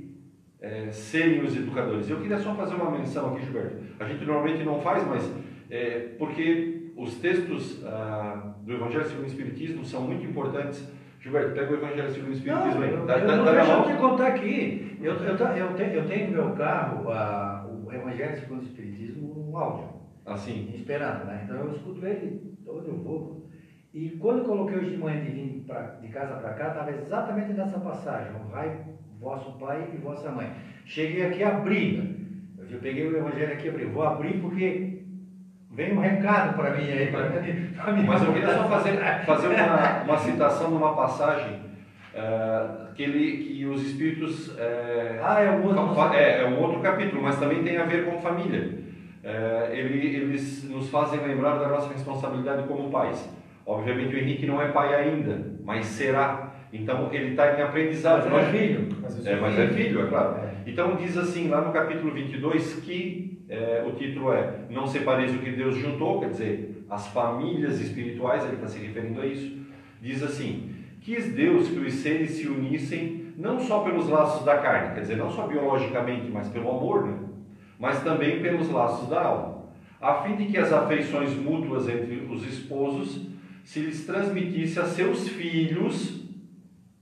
é, serem os educadores. Eu queria só fazer uma menção aqui, Gilberto. A gente normalmente não faz, mas é, porque os textos ah, do Evangelho segundo o Espiritismo são muito importantes. Gilberto, pega o Evangelho segundo o Espiritismo não, aí. Eu, tá, eu tá, não tá, deixa eu te contar aqui. Eu, eu, eu, tenho, eu tenho no meu carro a o Evangelho segundo o Espiritismo no áudio. Assim. Esperando, né? Então eu escuto ele todo eu vou. E quando eu coloquei hoje de manhã de vir pra, de casa para cá, estava exatamente nessa passagem. Honrai vosso pai e vossa mãe. Cheguei aqui abrindo. Eu peguei o Evangelho aqui e abri. Vou abrir porque vem um recado para mim aí. Pra, mim, Mas eu queria só fazer, fazer uma, uma citação numa passagem Uh, que, ele, que os espíritos. Uh, ah, é um, outro... é, é um outro capítulo, mas também tem a ver com família. Uh, ele, eles nos fazem lembrar da nossa responsabilidade como pais. Obviamente o Henrique não é pai ainda, mas será. Então ele está em aprendizado. Mas é filho. Mas, é, mas é filho, é claro. É. Então diz assim, lá no capítulo 22, que é, o título é Não separeis o que Deus juntou, quer dizer, as famílias espirituais, ele está se referindo a isso. Diz assim: Quis Deus que os seres se unissem não só pelos laços da carne, quer dizer, não só biologicamente, mas pelo amor, né? mas também pelos laços da alma, a fim de que as afeições mútuas entre os esposos se lhes transmitisse a seus filhos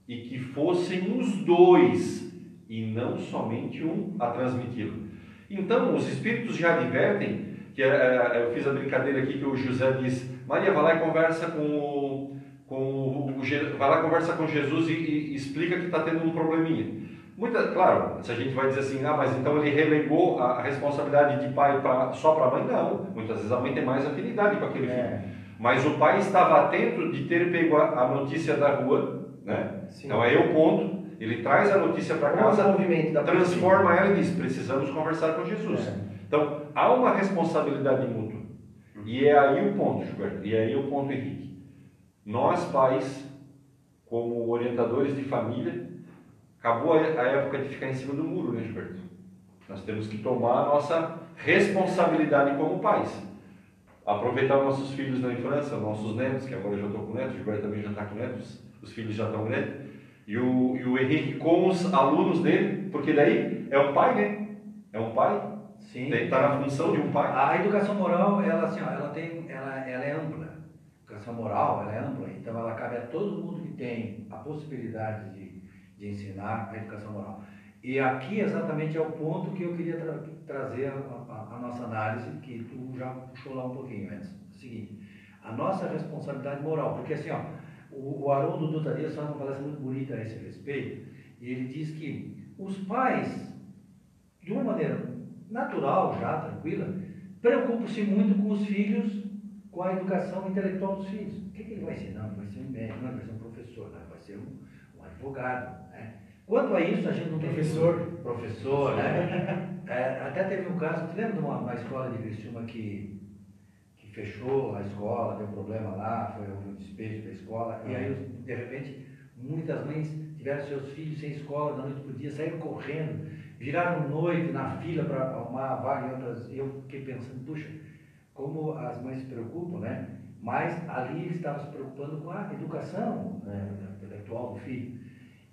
e que fossem os dois e não somente um a transmiti-lo. Então, os espíritos já advertem, que é, é, eu fiz a brincadeira aqui que o José diz, Maria, vai lá e conversa com o com o, vai lá conversa com Jesus e, e explica que está tendo um probleminha. Muita, claro, se a gente vai dizer assim, ah, mas então ele relegou a, a responsabilidade de pai pra, só para a mãe, não. Muitas vezes a mãe tem mais afinidade com aquele filho. É. Mas o pai estava atento de ter pego a, a notícia da rua, né? Sim. Então aí é o ponto. Ele traz a notícia para casa, movimento da transforma ela e diz: precisamos conversar com Jesus. É. Então há uma responsabilidade mútua. E é aí o ponto, Gilberto. E é aí o ponto, Henrique. Nós, pais, como orientadores de família, acabou a época de ficar em cima do muro, né, Gilberto? Nós temos que tomar a nossa responsabilidade como pais. Aproveitar nossos filhos na infância, nossos netos, que agora eu já estou com netos, Gilberto também já está com netos, os filhos já estão grandes, e o, e o Henrique com os alunos dele, porque daí é um pai, né? É um pai, Sim. está na função de um pai. A educação moral, ela, assim, ó, ela, tem, ela, ela é ampla. A educação moral, ela é ampla. Então, ela cabe a todo mundo que tem a possibilidade de, de ensinar a educação moral. E aqui exatamente é o ponto que eu queria tra trazer a, a, a, nossa análise, que tu já puxou lá um pouquinho antes. É o seguinte, a nossa responsabilidade moral, porque assim, ó, o, o Haroldo Dutra Dias faz uma palestra muito bonita a esse respeito, e ele diz que os pais, de uma maneira natural já, tranquila, preocupam-se muito com os filhos, com a educação intelectual dos filhos. O que, que ele vai ser? Não, vai ser um médico, não, vai ser um professor, não, vai ser um, um advogado. Né? Quanto a isso, a gente não tem. Professor. Professor, né? É, até teve um caso, você lembra de uma, uma escola de Criciúma que fechou a escola, deu problema lá, foi um despejo da escola, e aí, de repente, muitas mães tiveram seus filhos sem escola da noite para o dia, saíram correndo, viraram noite na fila para arrumar vaga em outras. Eu fiquei pensando, puxa, como as mães se preocupam, né? Mas ali eles estavam se preocupando com a educação né, intelectual do filho.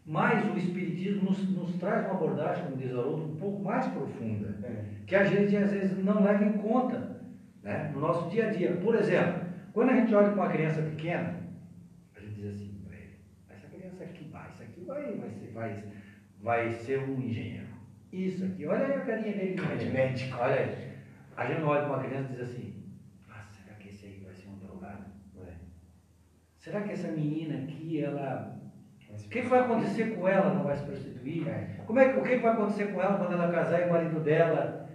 Mas o Espiritismo nos, nos traz uma abordagem, como diz Haroldo, um pouco mais profunda, é. que a gente às vezes não leva em conta né, no nosso dia a dia. Por exemplo, quando a gente olha para uma criança pequena, a gente diz assim, essa criança aqui vai, isso aqui vai, vai, ser, vai, vai ser um engenheiro. Isso aqui, olha aí a carinha dele de médico, olha aí. A gente olha para uma criança e diz assim, ah, será que esse aí vai ser um drogado? É. Será que essa menina aqui, ela o que vai acontecer com ela? Não vai se prostituir? É. Como é, o que vai acontecer com ela quando ela casar e o marido dela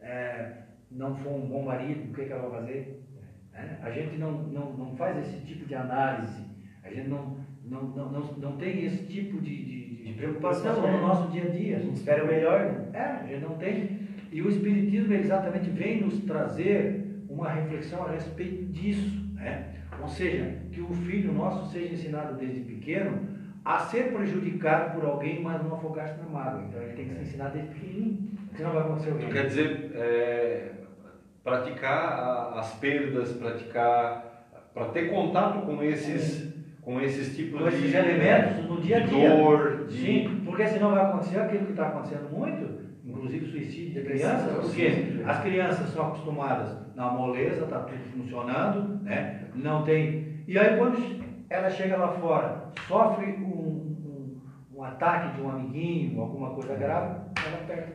é, não for um bom marido? O que, que ela vai fazer? É. A gente não, não, não faz esse tipo de análise, a gente não, não, não, não, não tem esse tipo de, de, de preocupação no nosso dia a dia. A gente espera o melhor, né? É, a gente não tem. E o Espiritismo exatamente vem nos trazer uma reflexão a respeito disso. Né? Ou seja, que o filho nosso seja ensinado desde pequeno a ser prejudicado por alguém, mas não afogar-se na mágoa. Então ele tem que ser ensinado desde pequenininho, senão vai acontecer o quê? Quer dizer, é, praticar as perdas, praticar, para ter contato com esses, com esses tipos com esses de, elementos no dia a dia. De dor, de... Sim, porque senão vai acontecer aquilo que está acontecendo muito, inclusive suicídio de crianças, porque as crianças são acostumadas na moleza, está tudo funcionando, né? não tem. E aí quando ela chega lá fora, sofre um, um, um ataque de um amiguinho, alguma coisa grave, ela perde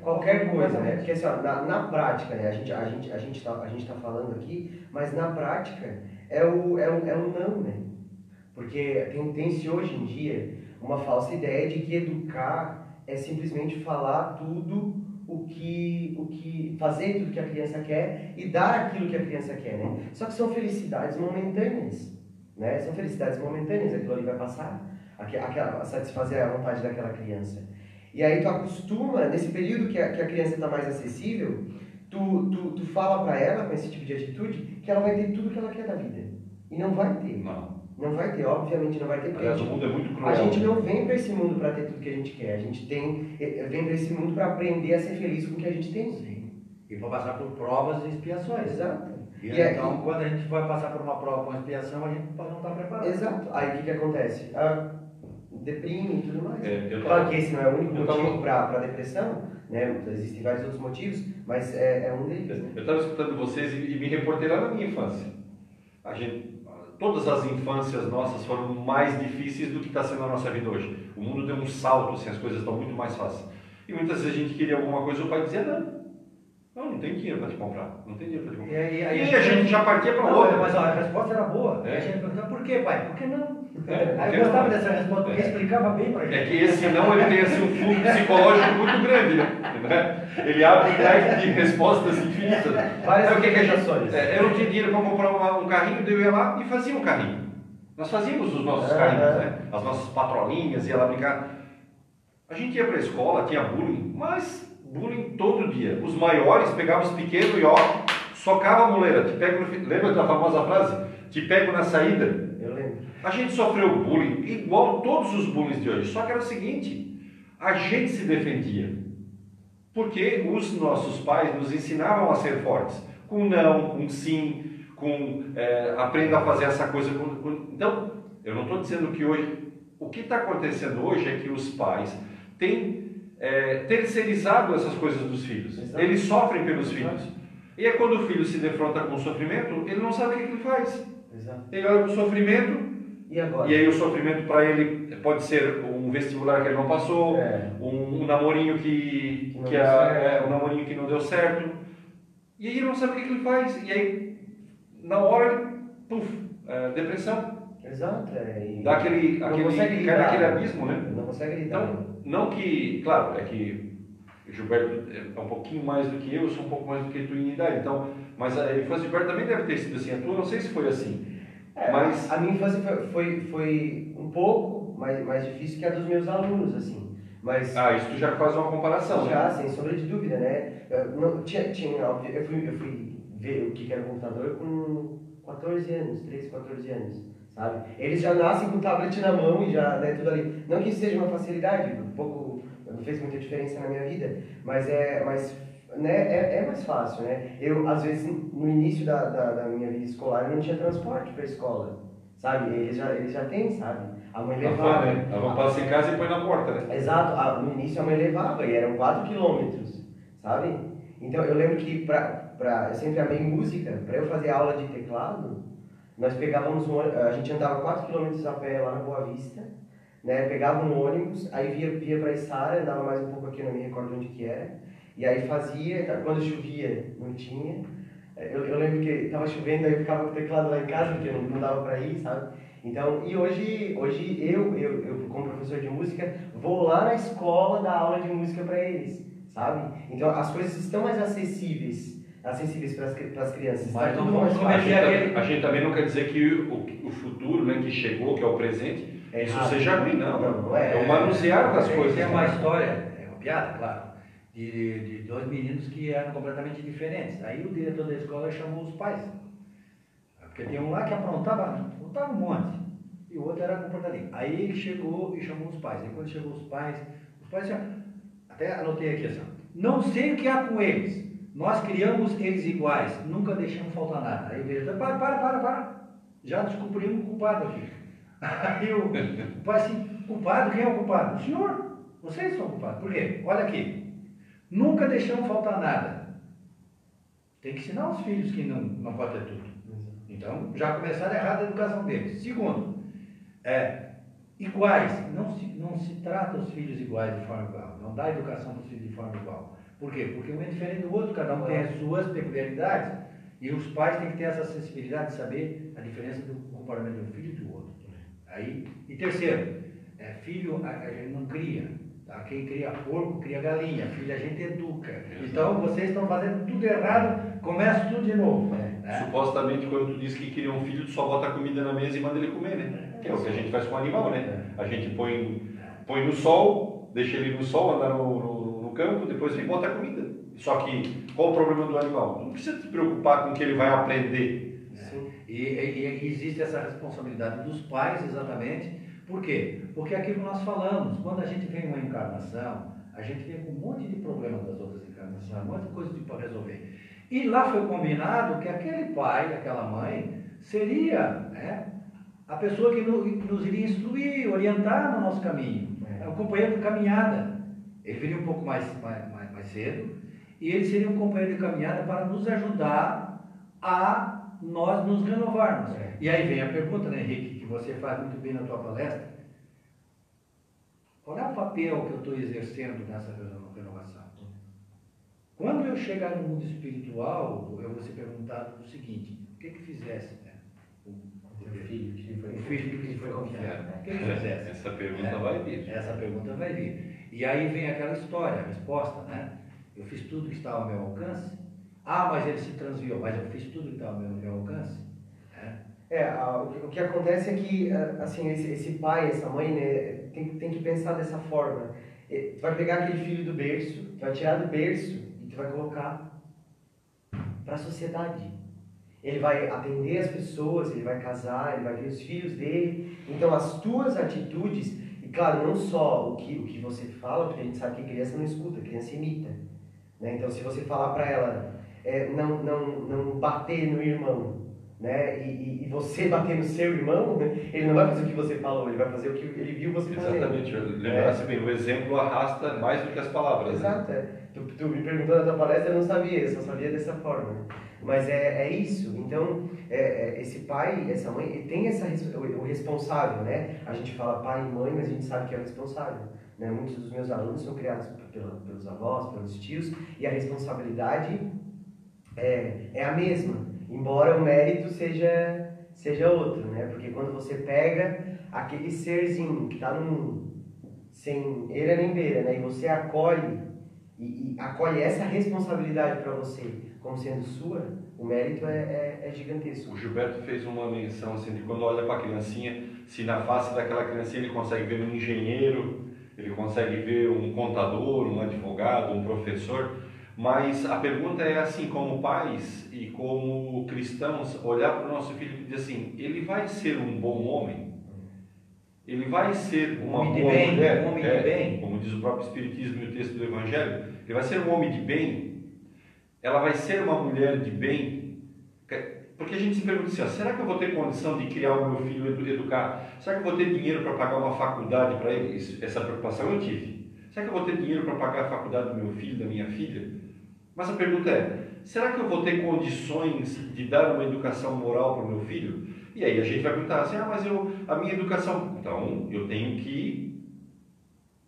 qualquer coisa, né? Porque assim, ó, na, na, prática, né? A gente a gente a gente está a gente tá falando aqui, mas na prática é o é o, é o não, né? Porque tem tem-se hoje em dia uma falsa ideia de que educar é simplesmente falar tudo o que, o que fazer tudo que a criança quer e dar aquilo que a criança quer, né? Só que são felicidades momentâneas. Né? São felicidades momentâneas, aquilo ali vai passar, aquela, satisfazer a vontade daquela criança. E aí tu acostuma, nesse período que a, que a criança está mais acessível, tu, tu, tu fala para ela, com esse tipo de atitude, que ela vai ter tudo que ela quer da vida. E não vai ter. Não. Não vai ter, obviamente não vai ter. Aliás, o mundo é muito cruel. A gente não vem para esse mundo para ter tudo que a gente quer. A gente tem, eh, vem para esse mundo para aprender a ser feliz com o que a gente tem. Sim. E para passar por provas e expiações. Exato. E, e então, quando a gente vai passar por uma prova com expiação, a gente pode não estar preparado. Exato. Aí o que, que acontece? Ah, deprime e tudo mais. É, claro que esse não é o único motivo para para depressão, né? Existem vários outros motivos, mas é, é um deles. Né? Eu estava escutando vocês e, e me reportei lá na minha infância. A gente, todas as infâncias nossas foram mais difíceis do que está sendo a nossa vida hoje. O mundo deu um salto, assim, as coisas estão muito mais fáceis. E muitas vezes a gente queria alguma coisa e o pai dizia não. Não, não tem dinheiro para te comprar. Não tem dinheiro para te comprar. E, e, aí, e a, gente, já partia para outra. Mas a resposta era boa. É. a gente perguntava, por quê, pai? Por que não? É, aí eu gostava não. dessa resposta, porque é. explicava bem para a gente. É que esse não ele tem assim, um fundo psicológico muito grande. Né? Ele abre um leque de respostas infinitas. Várias o que, que a gente é, Eu não tinha dinheiro para comprar uma, um carrinho, eu ia lá e fazia um carrinho. Nós fazíamos os nossos carrinhos, né? as nossas patrolinhas, ia lá brincar. A gente ia para a escola, tinha bullying, mas bullying todo dia. Os maiores pegavam os pequenos e ó, socava a muleira. Te pego no... Lembra da famosa frase? Te pego na saída. Eu lembro. A gente sofreu bullying igual todos os bullies de hoje. Só que era o seguinte: a gente se defendia. Porque os nossos pais nos ensinavam a ser fortes, com não, com sim, com é, aprenda a fazer essa coisa. Com, com... Então, eu não estou dizendo que hoje. O que está acontecendo hoje é que os pais têm é, terceirizado essas coisas dos filhos. Exato. Eles sofrem pelos Exato. filhos. E é quando o filho se defronta com o sofrimento, ele não sabe o que ele faz. Exato. Ele olha para o sofrimento e, agora? e aí o sofrimento para ele pode ser um vestibular que ele não passou, é. um, um, namorinho que, que, que é, um namorinho que não deu certo. E aí ele não sabe o que, ele faz. E aí, na hora, puf, é, depressão. Exato. É, Dá aquele, aquele, cai naquele abismo, né? Não consegue lidar. Então, não que, claro, é que Gilberto é um pouquinho mais do que eu, eu sou um pouco mais do que tu em idade, então, mas a infância de Gilberto também deve ter sido assim, a tua não sei se foi assim. É, mas... A minha infância foi, foi, foi, um pouco mais, mais difícil que a dos meus alunos, assim. Mas, ah, isso tu já faz uma comparação, já, né? sem sombra de dúvida, né? Eu, não, tinha, tinha, eu, fui, eu fui ver o que era o computador com 14 anos, 13, 14 anos, sabe? Eles já nascem com o tablet na mão e já, né, tudo ali. Não que isso seja uma facilidade, um pouco, não fez muita diferença na minha vida, mas é, mas, né, é, é mais fácil, né? Eu, às vezes, no início da, da, da minha vida escolar, eu não tinha transporte para a escola, sabe? Eles já, eles já têm, sabe? A mãe levava. Né? A mãe passa em casa e põe na porta, né? Exato, no início a mãe levava e eram 4 quilômetros, sabe? Então eu lembro que pra, pra, eu sempre amei música, para eu fazer aula de teclado, nós pegávamos um a gente andava 4 quilômetros a pé lá na Boa Vista, né? Pegava um ônibus, aí via, via para Sara, andava mais um pouco aqui, não me recordo onde que era, e aí fazia, quando chovia não tinha, eu, eu lembro que estava chovendo, aí eu ficava com o teclado lá em casa, porque não, não dava para ir, sabe? Então, e hoje, hoje eu, eu, eu, como professor de música, vou lá na escola dar aula de música para eles, sabe? Então, as coisas estão mais acessíveis acessíveis para as crianças. Mas não vamos cometer aquele... A gente também não quer dizer que o, o futuro, né, que chegou, que é o presente, é isso seja ruim, não. não, não é, é o manusear das coisas. Tem uma história, é uma piada, claro, de, de dois meninos que eram completamente diferentes. Aí o diretor da escola chamou os pais. Porque tem um lá que aprontava, aprontava um monte. E o outro era comportadinho. Aí ele chegou e chamou os pais. Aí quando chegou os pais, os pais já, até anotei aqui assim, não sei o que há com eles. Nós criamos eles iguais, nunca deixamos faltar nada. Aí o diretor, para, para, para, para. Já descobrimos o culpado aqui. Aí o, o pai assim, culpado, quem é o culpado? O senhor, vocês são culpados. Por quê? Olha aqui. Nunca deixamos faltar nada. Tem que ensinar os filhos que não, não pode ter tudo. Então, já começaram errado a educação deles. Segundo, é, iguais. Não se, não se trata os filhos iguais de forma igual. Não dá educação para os filhos de forma igual. Por quê? Porque um é diferente do outro, cada um tem as suas peculiaridades. E os pais têm que ter essa sensibilidade de saber a diferença do comportamento de um filho e do outro. Aí, e terceiro, é, filho a, a gente não cria. Tá? Quem cria porco, cria galinha. Filho a gente educa. Então vocês estão fazendo tudo errado, começa tudo de novo. É. Né? Supostamente, quando tu diz que cria um filho, tu só bota a comida na mesa e manda ele comer, né? Que é o que a gente faz com o animal, né? A gente põe, põe no sol, deixa ele no sol, andar no, no, campo, depois ele bota a comida. Só que, qual o problema do animal? Não precisa te preocupar com o que ele vai aprender. E, e, e existe essa responsabilidade dos pais, exatamente. Por quê? Porque é aquilo que nós falamos, quando a gente vem uma encarnação, a gente vem com um monte de problemas das outras encarnações, um monte de coisas para resolver. E lá foi combinado que aquele pai, aquela mãe, seria né, a pessoa que nos iria instruir, orientar no nosso caminho. É um companheiro de caminhada. Ele viria um pouco mais, mais, mais, mais cedo e ele seria um companheiro de caminhada para nos ajudar a nós nos renovarmos. É. E aí vem a pergunta, né, Henrique, que você faz muito bem na tua palestra. Qual é o papel que eu estou exercendo nessa renovação? Quando eu chegar no mundo espiritual, eu vou ser perguntado o seguinte: o que que fizesse? Né? O, o, filho que foi, o filho que foi confiado. Né? O que, que fizesse? Essa pergunta é, vai vir. Essa pergunta vai vir. E aí vem aquela história, a resposta, né? Eu fiz tudo que estava ao meu alcance. Ah, mas ele se transviou, mas eu fiz tudo que estava ao meu, meu alcance. É, é o, que, o, que, acontece é que, assim, esse, esse pai, essa mãe, né, tem, tem que pensar dessa forma. Tu vai pegar aquele filho do berço, tu vai tirar do berço vai colocar para a sociedade. Ele vai atender as pessoas, ele vai casar, ele vai ter os filhos dele. Então, as tuas atitudes, e claro, não só o que, o que você fala, porque a gente sabe que criança não escuta, criança imita. Né? Então, se você falar para ela é, não, não, não bater no irmão, né? E, e, você bater no seu irmão, ele não vai fazer o que você falou, ele vai fazer o que ele viu você fazer. Exatamente. Lembrasse é. bem, o exemplo arrasta mais do que as palavras. Né? Exato. Né? É. Tu, tu, me perguntou na tua palestra, eu não sabia, eu só sabia dessa forma. Mas é, é isso. Então, é, é, esse pai, essa mãe, ele tem essa, o, o responsável, né? A gente fala pai e mãe, mas a gente sabe que é o responsável. Né? Muitos dos meus alunos são criados pelos avós, pelos tios, e a responsabilidade é, é a mesma, embora o mérito seja, seja outro, né? Porque quando você pega aquele serzinho que está no mundo, sem eira nem beira, né? E você acolhe, e, e acolhe essa responsabilidade para você como sendo sua, o mérito é, é, é, gigantesco. O Gilberto fez uma menção assim, de quando olha para a criancinha, se na face daquela criancinha ele consegue ver um engenheiro, ele consegue ver um contador, um advogado, um professor, mas a pergunta é assim, como pais e como cristãos, olhar para o nosso filho e dizer assim, ele vai ser um bom homem? Ele vai ser uma homem boa bem, mulher? Um homem é, de bem. Como diz o próprio Espiritismo e o texto do Evangelho, ele vai ser um homem de bem? Ela vai ser uma mulher de bem? Porque a gente se pergunta assim, ó, será que eu vou ter condição de criar o meu filho, educar? Será que eu vou ter dinheiro para pagar uma faculdade para ele? Isso, essa preocupação eu tive. Será que eu vou ter dinheiro para pagar a faculdade do meu filho, da minha filha? Mas a pergunta é: será que eu vou ter condições de dar uma educação moral para o meu filho? E aí a gente vai perguntar assim: ah, mas eu, a minha educação. Então, eu tenho que.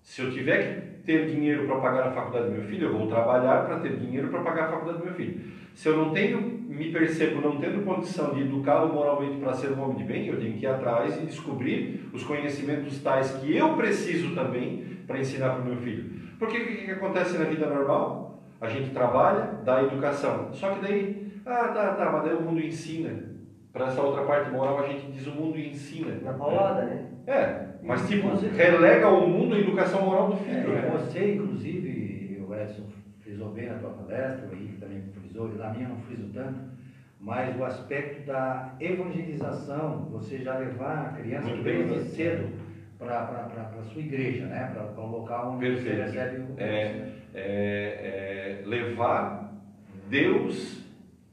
Se eu tiver que ter dinheiro para pagar a faculdade do meu filho, eu vou trabalhar para ter dinheiro para pagar a faculdade do meu filho. Se eu não tenho, me percebo não tendo condição de educá-lo moralmente para ser um homem de bem, eu tenho que ir atrás e descobrir os conhecimentos tais que eu preciso também para ensinar para o meu filho. Porque o que, que acontece na vida normal? A gente trabalha, dá educação. Só que daí, ah, tá, tá, mas daí o mundo ensina. Para essa outra parte moral, a gente diz o mundo ensina. Na paulada, né? É, mas tipo, você, relega o mundo a educação moral do filho. É, né? Você, inclusive, o Edson frisou bem na tua palestra, o Henrique também frisou, e na minha não friso tanto, mas o aspecto da evangelização, você já levar a criança Muito desde bem, cedo para a sua igreja, né? para o local onde Perfeito. você recebe o é, é, é, levar Deus,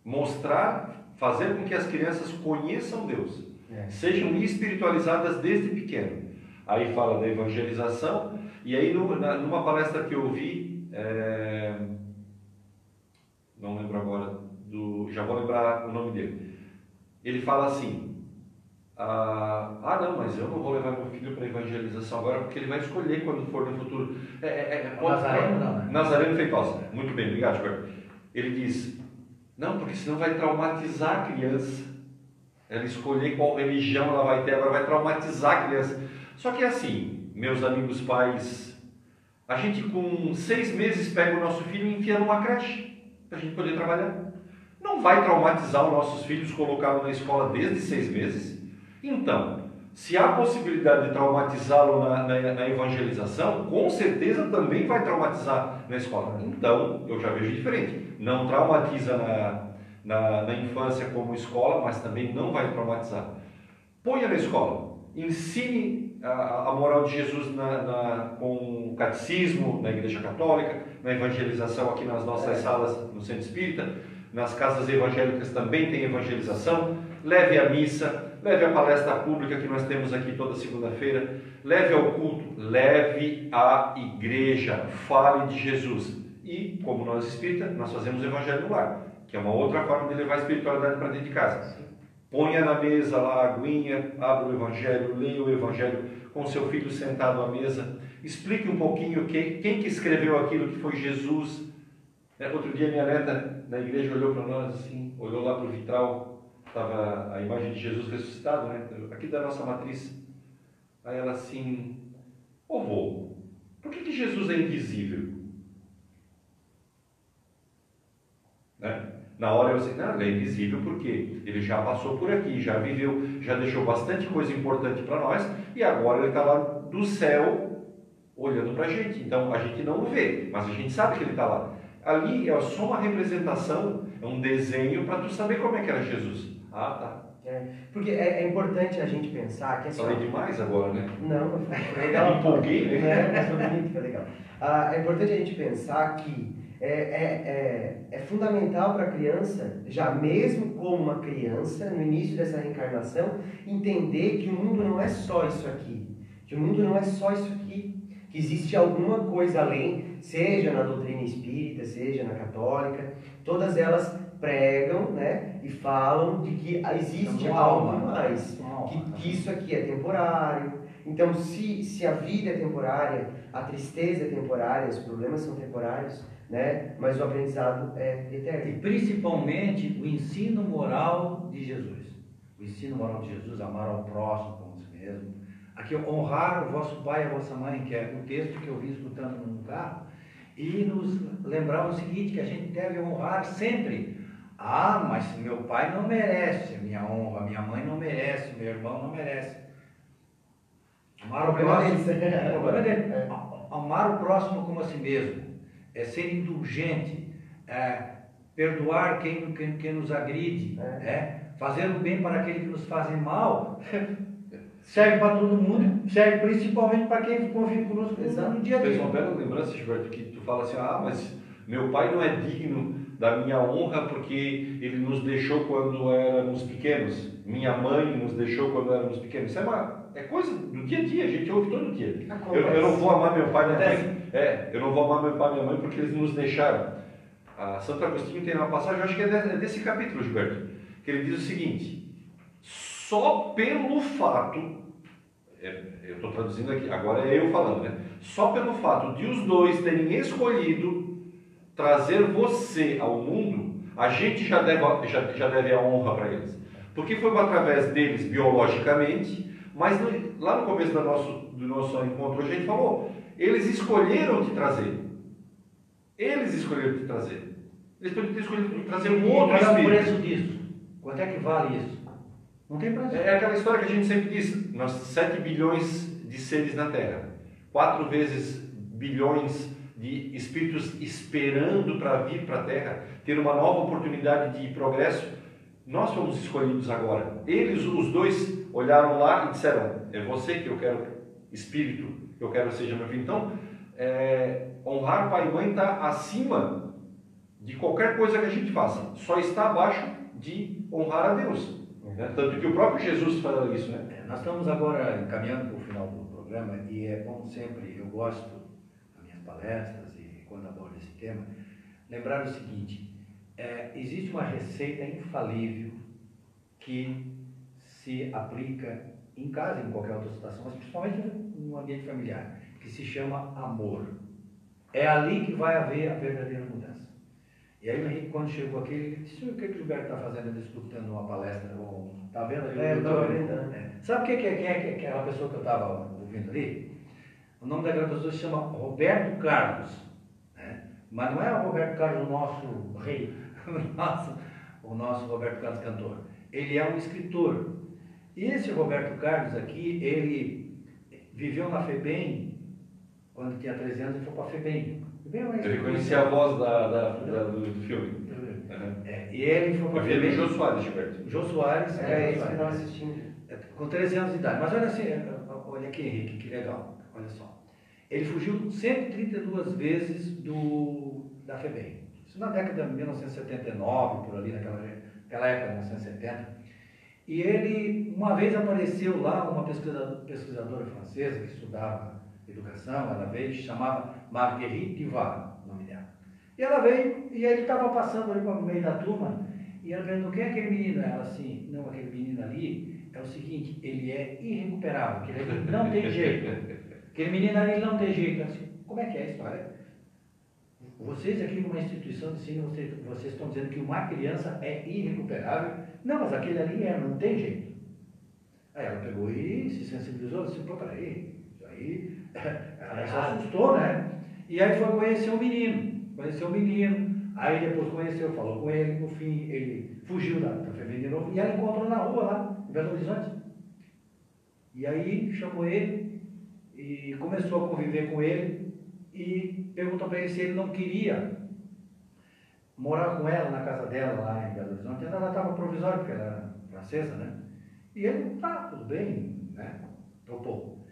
mostrar, fazer com que as crianças conheçam Deus, é. sejam espiritualizadas desde pequeno. Aí fala da evangelização, e aí numa palestra que eu vi, é, não lembro agora, do, já vou lembrar o nome dele, ele fala assim, ah, ah, não, mas eu não vou levar meu filho para evangelização agora porque ele vai escolher quando for no futuro. É, é, é, Nazareno, não, né? Nazareno Feitosa. Muito bem, obrigado, Gilberto. Ele diz: não, porque senão vai traumatizar a criança. Ela escolher qual religião ela vai ter, agora vai traumatizar a criança. Só que é assim, meus amigos pais, a gente com seis meses pega o nosso filho e enfia numa creche para a gente poder trabalhar. Não vai traumatizar os nossos filhos colocá-lo na escola desde seis meses. Então, se há possibilidade de traumatizá-lo na, na, na, evangelização, com certeza também vai traumatizar na escola. Então, eu já vejo diferente. Não traumatiza na, na, na infância como escola, mas também não vai traumatizar. Ponha na escola. Ensine a, a moral de Jesus na, na, com o catecismo, na igreja católica, na evangelização aqui nas nossas é. salas no centro espírita. Nas casas evangélicas também tem evangelização. Leve a missa, leve a palestra pública que nós temos aqui toda segunda-feira, leve ao culto, leve à igreja, fale de Jesus. E, como nós espírita, nós fazemos o evangelho no lar, que é uma outra forma de levar a espiritualidade para dentro de casa. Ponha na mesa lá a aguinha, abra o evangelho, leia o evangelho com seu filho sentado à mesa, explique um pouquinho quem, quem que escreveu aquilo que foi Jesus. É, outro dia minha neta na igreja olhou para nós assim, olhou lá para o vitral, estava a imagem de Jesus ressuscitado, né? Aqui da nossa matriz. Aí ela assim, ô vô, por que, que Jesus é invisível? Né? Na hora eu disse, não, ele é invisível porque ele já passou por aqui, já viveu, já deixou bastante coisa importante para nós e agora ele está lá do céu olhando para a gente. Então a gente não o vê, mas a gente sabe que ele está lá. Ali é só uma representação, é um desenho para tu saber como é que era Jesus. Ah, tá. É, porque é, é, importante a gente pensar que... Assim, Falei demais agora, né? Não, foi legal. empolguei, né? É, mas foi bonito, foi legal. Ah, é importante a gente pensar que é, é, é, é fundamental para a criança, já mesmo como uma criança, no início dessa reencarnação, entender que o mundo não é só isso aqui. Que o mundo não é só isso aqui. Que existe alguma coisa além, seja na doutrina espírita, seja na católica, todas elas pregam né, e falam de que existe algo mais. Que, que isso aqui é temporário, então, se, se a vida é temporária, a tristeza é temporária, os problemas são temporários, né? mas o aprendizado é eterno. E principalmente o ensino moral de Jesus. O ensino moral de Jesus, amar ao próximo como si mesmo. Aqui, honrar o vosso pai e a vossa mãe, que é o texto que eu vim escutando no carro, e nos lembrar o seguinte, que a gente deve honrar sempre. Ah, mas meu pai não merece a minha honra, minha mãe não merece, meu irmão não merece. Amar o próximo, é. amar o próximo como a si mesmo, é ser indulgente, é perdoar quem, quem, quem nos agride, é. é fazer o bem para aqueles que nos fazem mal, serve para todo mundo, serve principalmente para quem convive conosco no dia a dia. Fez uma bela lembrança, Gilberto, que tu fala assim, ah, mas meu pai não é digno da minha honra porque ele nos deixou quando éramos pequenos, minha mãe nos deixou quando éramos pequenos. Isso é uma é coisa do dia a dia, a gente ouve todo dia. Eu, eu, não vou amar meu pai e minha mãe. É, eu não vou amar meu pai e minha mãe porque eles nos deixaram. A Santo Agostinho tem uma passagem, eu acho que é desse capítulo, Gilberto, que ele diz o seguinte: só pelo fato, é, eu estou traduzindo aqui, agora é eu falando, né? Só pelo fato de os dois terem escolhido trazer você ao mundo, a gente já deve, já, já deve a honra para eles. Porque foi através deles biologicamente, mas no, lá no começo do nosso, do nosso encontro, a gente falou, eles escolheram te trazer. Eles escolheram te trazer. Eles poderiam ter escolhido trazer um outro Qual é o preço disso? Quanto é que vale isso? Não tem preço. É aquela história que a gente sempre diz, nós 7 bilhões de seres na Terra, quatro vezes bilhões de espíritos esperando para vir para a Terra, ter uma nova oportunidade de progresso. Nós fomos escolhidos agora. Eles, os dois, olharam lá e disseram: É você que eu quero, espírito, que eu quero seja meu filho. Então, é, honrar pai e mãe está acima de qualquer coisa que a gente faça, só está abaixo de honrar a Deus. Né? Tanto que o próprio Jesus fala isso. Né? É, nós estamos agora encaminhando para o final do programa e é bom sempre, eu gosto das minhas palestras e quando abordo esse tema, lembrar o seguinte: é, existe uma receita infalível que se aplica em casa, em qualquer outra situação, mas principalmente no ambiente familiar, que se chama amor. É ali que vai haver a verdadeira mudança. E aí o Henrique, quando chegou aqui, ele disse, o que, que o Gilberto está fazendo, escutando uma palestra, ou está vendo ali? É, vendo. É. Sabe é, é, quem é aquela pessoa que eu estava ouvindo ali? O nome daquela pessoa se chama Roberto Carlos. Né? Mas não é o Roberto Carlos, o nosso rei, o nosso, o nosso Roberto Carlos cantor. Ele é um escritor. E esse Roberto Carlos aqui, ele viveu na FEBEM, quando tinha 13 anos, ele foi para a FEBEM. Ele conhecia a voz da, da, da do, do, filme. Uhum. É, e ele foi para a FEBEM. Jô Soares, Gilberto. Jô Soares, é, é esse que nós assistindo. É, com 13 anos de idade. Mas olha assim, olha aqui, Henrique, que legal. Olha só. Ele fugiu 132 vezes do, da FEBEM. Na década de 1979, por ali, naquela, naquela época, 1970. E ele, uma vez apareceu lá uma pesquisadora, pesquisadora francesa que estudava educação, ela veio, chamava Marguerite Duval, o nome dela. E ela veio, e ele estava passando ali no meio da turma, e ela perguntou, quem é aquele menino? Ela assim, não, aquele menino ali é o seguinte, ele é irrecuperável, que ele não tem jeito. Aquele menino ali não tem jeito. Ela assim, como é que é a história? Vocês aqui numa instituição de ensino, vocês, vocês estão dizendo que uma criança é irrecuperável. Não, mas aquele ali é, não tem jeito. Aí ela pegou e se sensibilizou, disse, pô, peraí, isso aí, ela se assustou, né? E aí foi conhecer o menino, conheceu o menino, aí depois conheceu, falou com ele, no fim ele fugiu da, da FEBEM de novo, e ela encontrou na rua lá, em Belo Horizonte. E aí chamou ele e começou a conviver com ele, e perguntou para ele se ele não queria morar com ela na casa dela lá em Belo Horizonte. Ela estava provisória, porque ela era francesa, né? E ele, tá, tudo bem, né? Topou.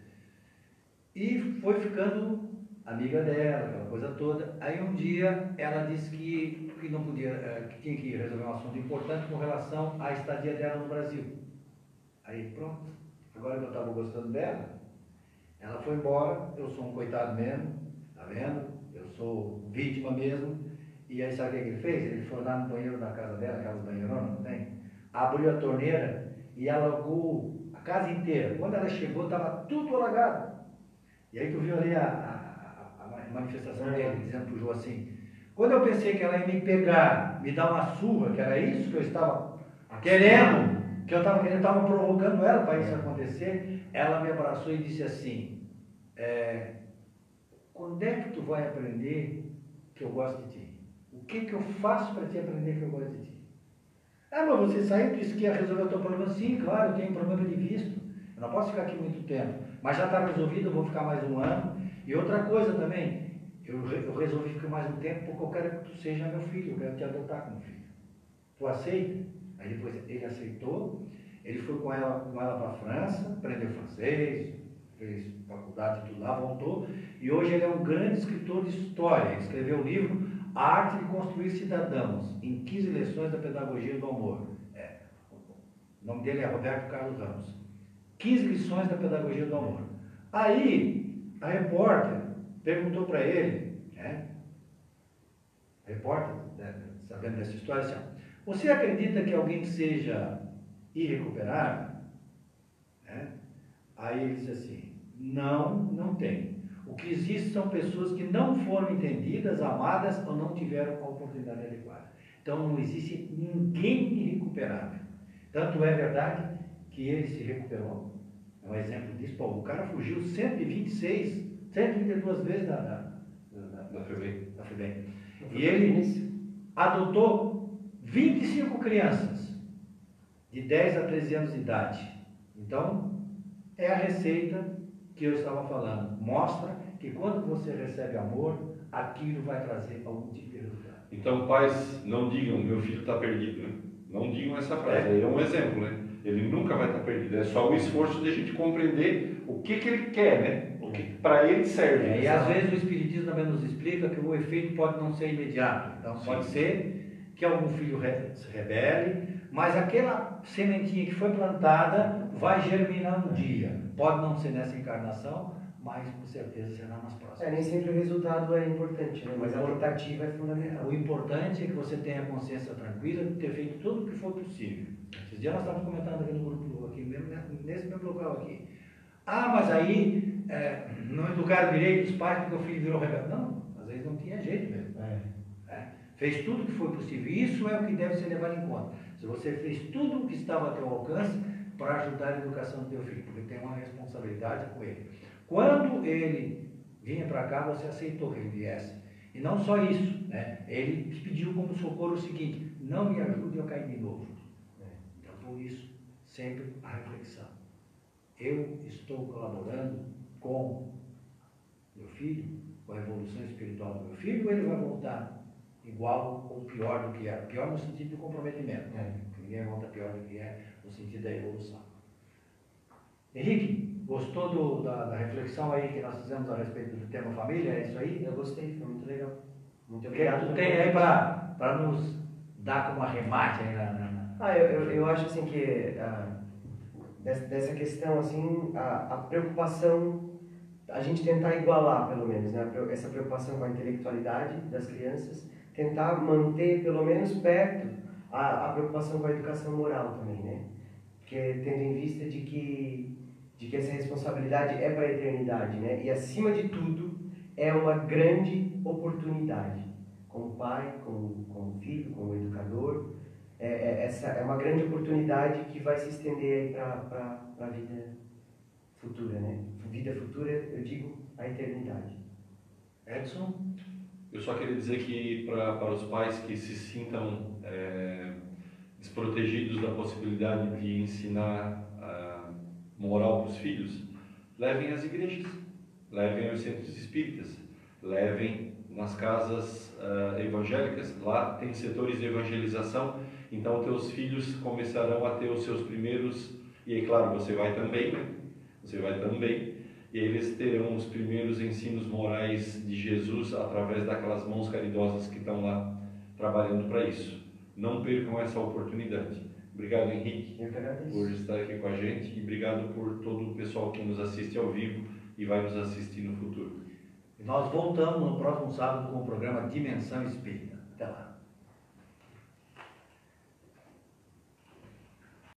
E foi ficando amiga dela, aquela coisa toda. Aí um dia ela disse que, que não podia, eh, que tinha que resolver um assunto importante com relação à estadia dela no Brasil. Aí pronto, agora que eu estava gostando dela, ela foi embora, eu sou um coitado mesmo, vendo? Eu sou vítima mesmo. E aí sabe o que ele fez? Ele foi lá no banheiro da casa dela, aquelas banheironas, não tem? Abriu a torneira e alagou a casa inteira. Quando ela chegou, estava tudo alagado. E aí tu viu ali a, a, a manifestação dele, dizendo para o João assim, quando eu pensei que ela ia me pegar, me dar uma surra, que era isso que eu estava querendo, que eu estava querendo, estava provocando ela para isso acontecer, ela me abraçou e disse assim, é, quando é que tu vai aprender que eu gosto de ti? O que que eu faço para te aprender que eu gosto de ti? Ah, mas você saiu, disse que ia resolver o teu problema. Sim, claro, eu tenho um problema de visto. Eu não posso ficar aqui muito tempo. Mas já está resolvido, eu vou ficar mais um ano. E outra coisa também, eu, eu resolvi ficar mais um tempo porque eu quero que tu seja meu filho, eu quero te adotar como filho. Tu aceita? Aí depois ele aceitou, ele foi com ela, com ela para a França, aprendeu francês, fez faculdade tudo lá, voltou. E hoje ele é um grande escritor de história. Escreveu o livro A Arte de Construir Cidadãos, em 15 lições da Pedagogia do Amor. É. O nome dele é Roberto Carlos Ramos. 15 lições da Pedagogia do Amor. Aí, a repórter perguntou para ele, né? A repórter, né, sabendo dessa história, assim, você acredita que alguém seja irrecuperável? Né? Aí ele disse assim, não, não tem. O que existe são pessoas que não foram entendidas, amadas ou não tiveram a oportunidade adequada. Então não existe ninguém irrecuperável. Tanto é verdade que ele se recuperou. É um exemplo disso. Pô, o cara fugiu 126, 132 vezes da, da, da, da FEBEM. Da FEBEM. E ele adotou 25 crianças de 10 a 13 anos de idade. Então, é a receita que eu estava falando. Mostra que quando você recebe amor, aquilo vai trazer algum tipo de resultado. Então, pais, não digam, meu filho está perdido. Né? Não digam essa frase. É. é um exemplo, né? Ele nunca vai estar perdido. É só o esforço de a gente compreender o que, que ele quer, né? O que para ele serve. É, e às vezes o Espiritismo também nos explica que o efeito pode não ser imediato. Então Sim. pode ser que algum filho se rebele, mas aquela sementinha que foi plantada vai germinar um dia. Pode não ser nessa encarnação, mas com certeza será nas próximas. É, nem sempre o resultado é importante, né? mas a tentativa é fundamental. O importante é que você tenha a consciência tranquila de ter feito tudo o que for possível. Esses dias nós estávamos comentando aqui no grupo, aqui mesmo, nesse mesmo local aqui. Ah, mas aí é, não educaram direito os pais porque o filho virou rebelde. Não, às vezes não tinha jeito mesmo. É. É. Fez tudo o que foi possível. Isso é o que deve ser levado em conta. Se você fez tudo o que estava a teu alcance para ajudar a educação do teu filho, porque tem uma responsabilidade com ele. Quando ele vinha para cá, você aceitou que ele viesse. E não só isso, né? ele pediu como socorro o seguinte: não me ajude a cair de novo. Então, por isso, sempre a reflexão. Eu estou colaborando com meu filho, com a evolução espiritual do meu filho, ou ele vai voltar igual ou pior do que era? Pior no sentido do comprometimento, né? Ninguém volta pior do que é no sentido da evolução. Henrique, gostou do, da, da, reflexão aí que nós fizemos a respeito do tema família? É isso aí? Eu gostei, foi muito legal. Muito obrigado. O que tu tem aí para nos dar como arremate aí na, na... Ah, eu, eu, eu, acho assim que ah, dessa, questão assim, a, a preocupação, a gente tentar igualar pelo menos, né? essa preocupação com a intelectualidade das crianças, tentar manter pelo menos perto a, a preocupação com a educação moral também, né? Porque tendo em vista de que de que essa responsabilidade é para a eternidade, né? E acima de tudo, é uma grande oportunidade. Como pai, como, como filho, como educador, é, é, essa é uma grande oportunidade que vai se estender para a vida futura, né? Vida futura, eu digo, a eternidade. Edson? Eu só queria dizer que para, para os pais que se sintam é, desprotegidos da possibilidade de ensinar moral para os filhos, levem às igrejas, levem aos centros espíritas, levem nas casas uh, evangélicas, lá tem setores de evangelização, então teus filhos começarão a ter os seus primeiros, e é claro, você vai também? Você vai também, e eles terão os primeiros ensinos morais de Jesus através daquelas mãos caridosas que estão lá trabalhando para isso. Não percam essa oportunidade. Obrigado, Henrique, por estar aqui com a gente e obrigado por todo o pessoal que nos assiste ao vivo e vai nos assistir no futuro. Nós voltamos no próximo sábado com o programa Dimensão Espírita. Até lá.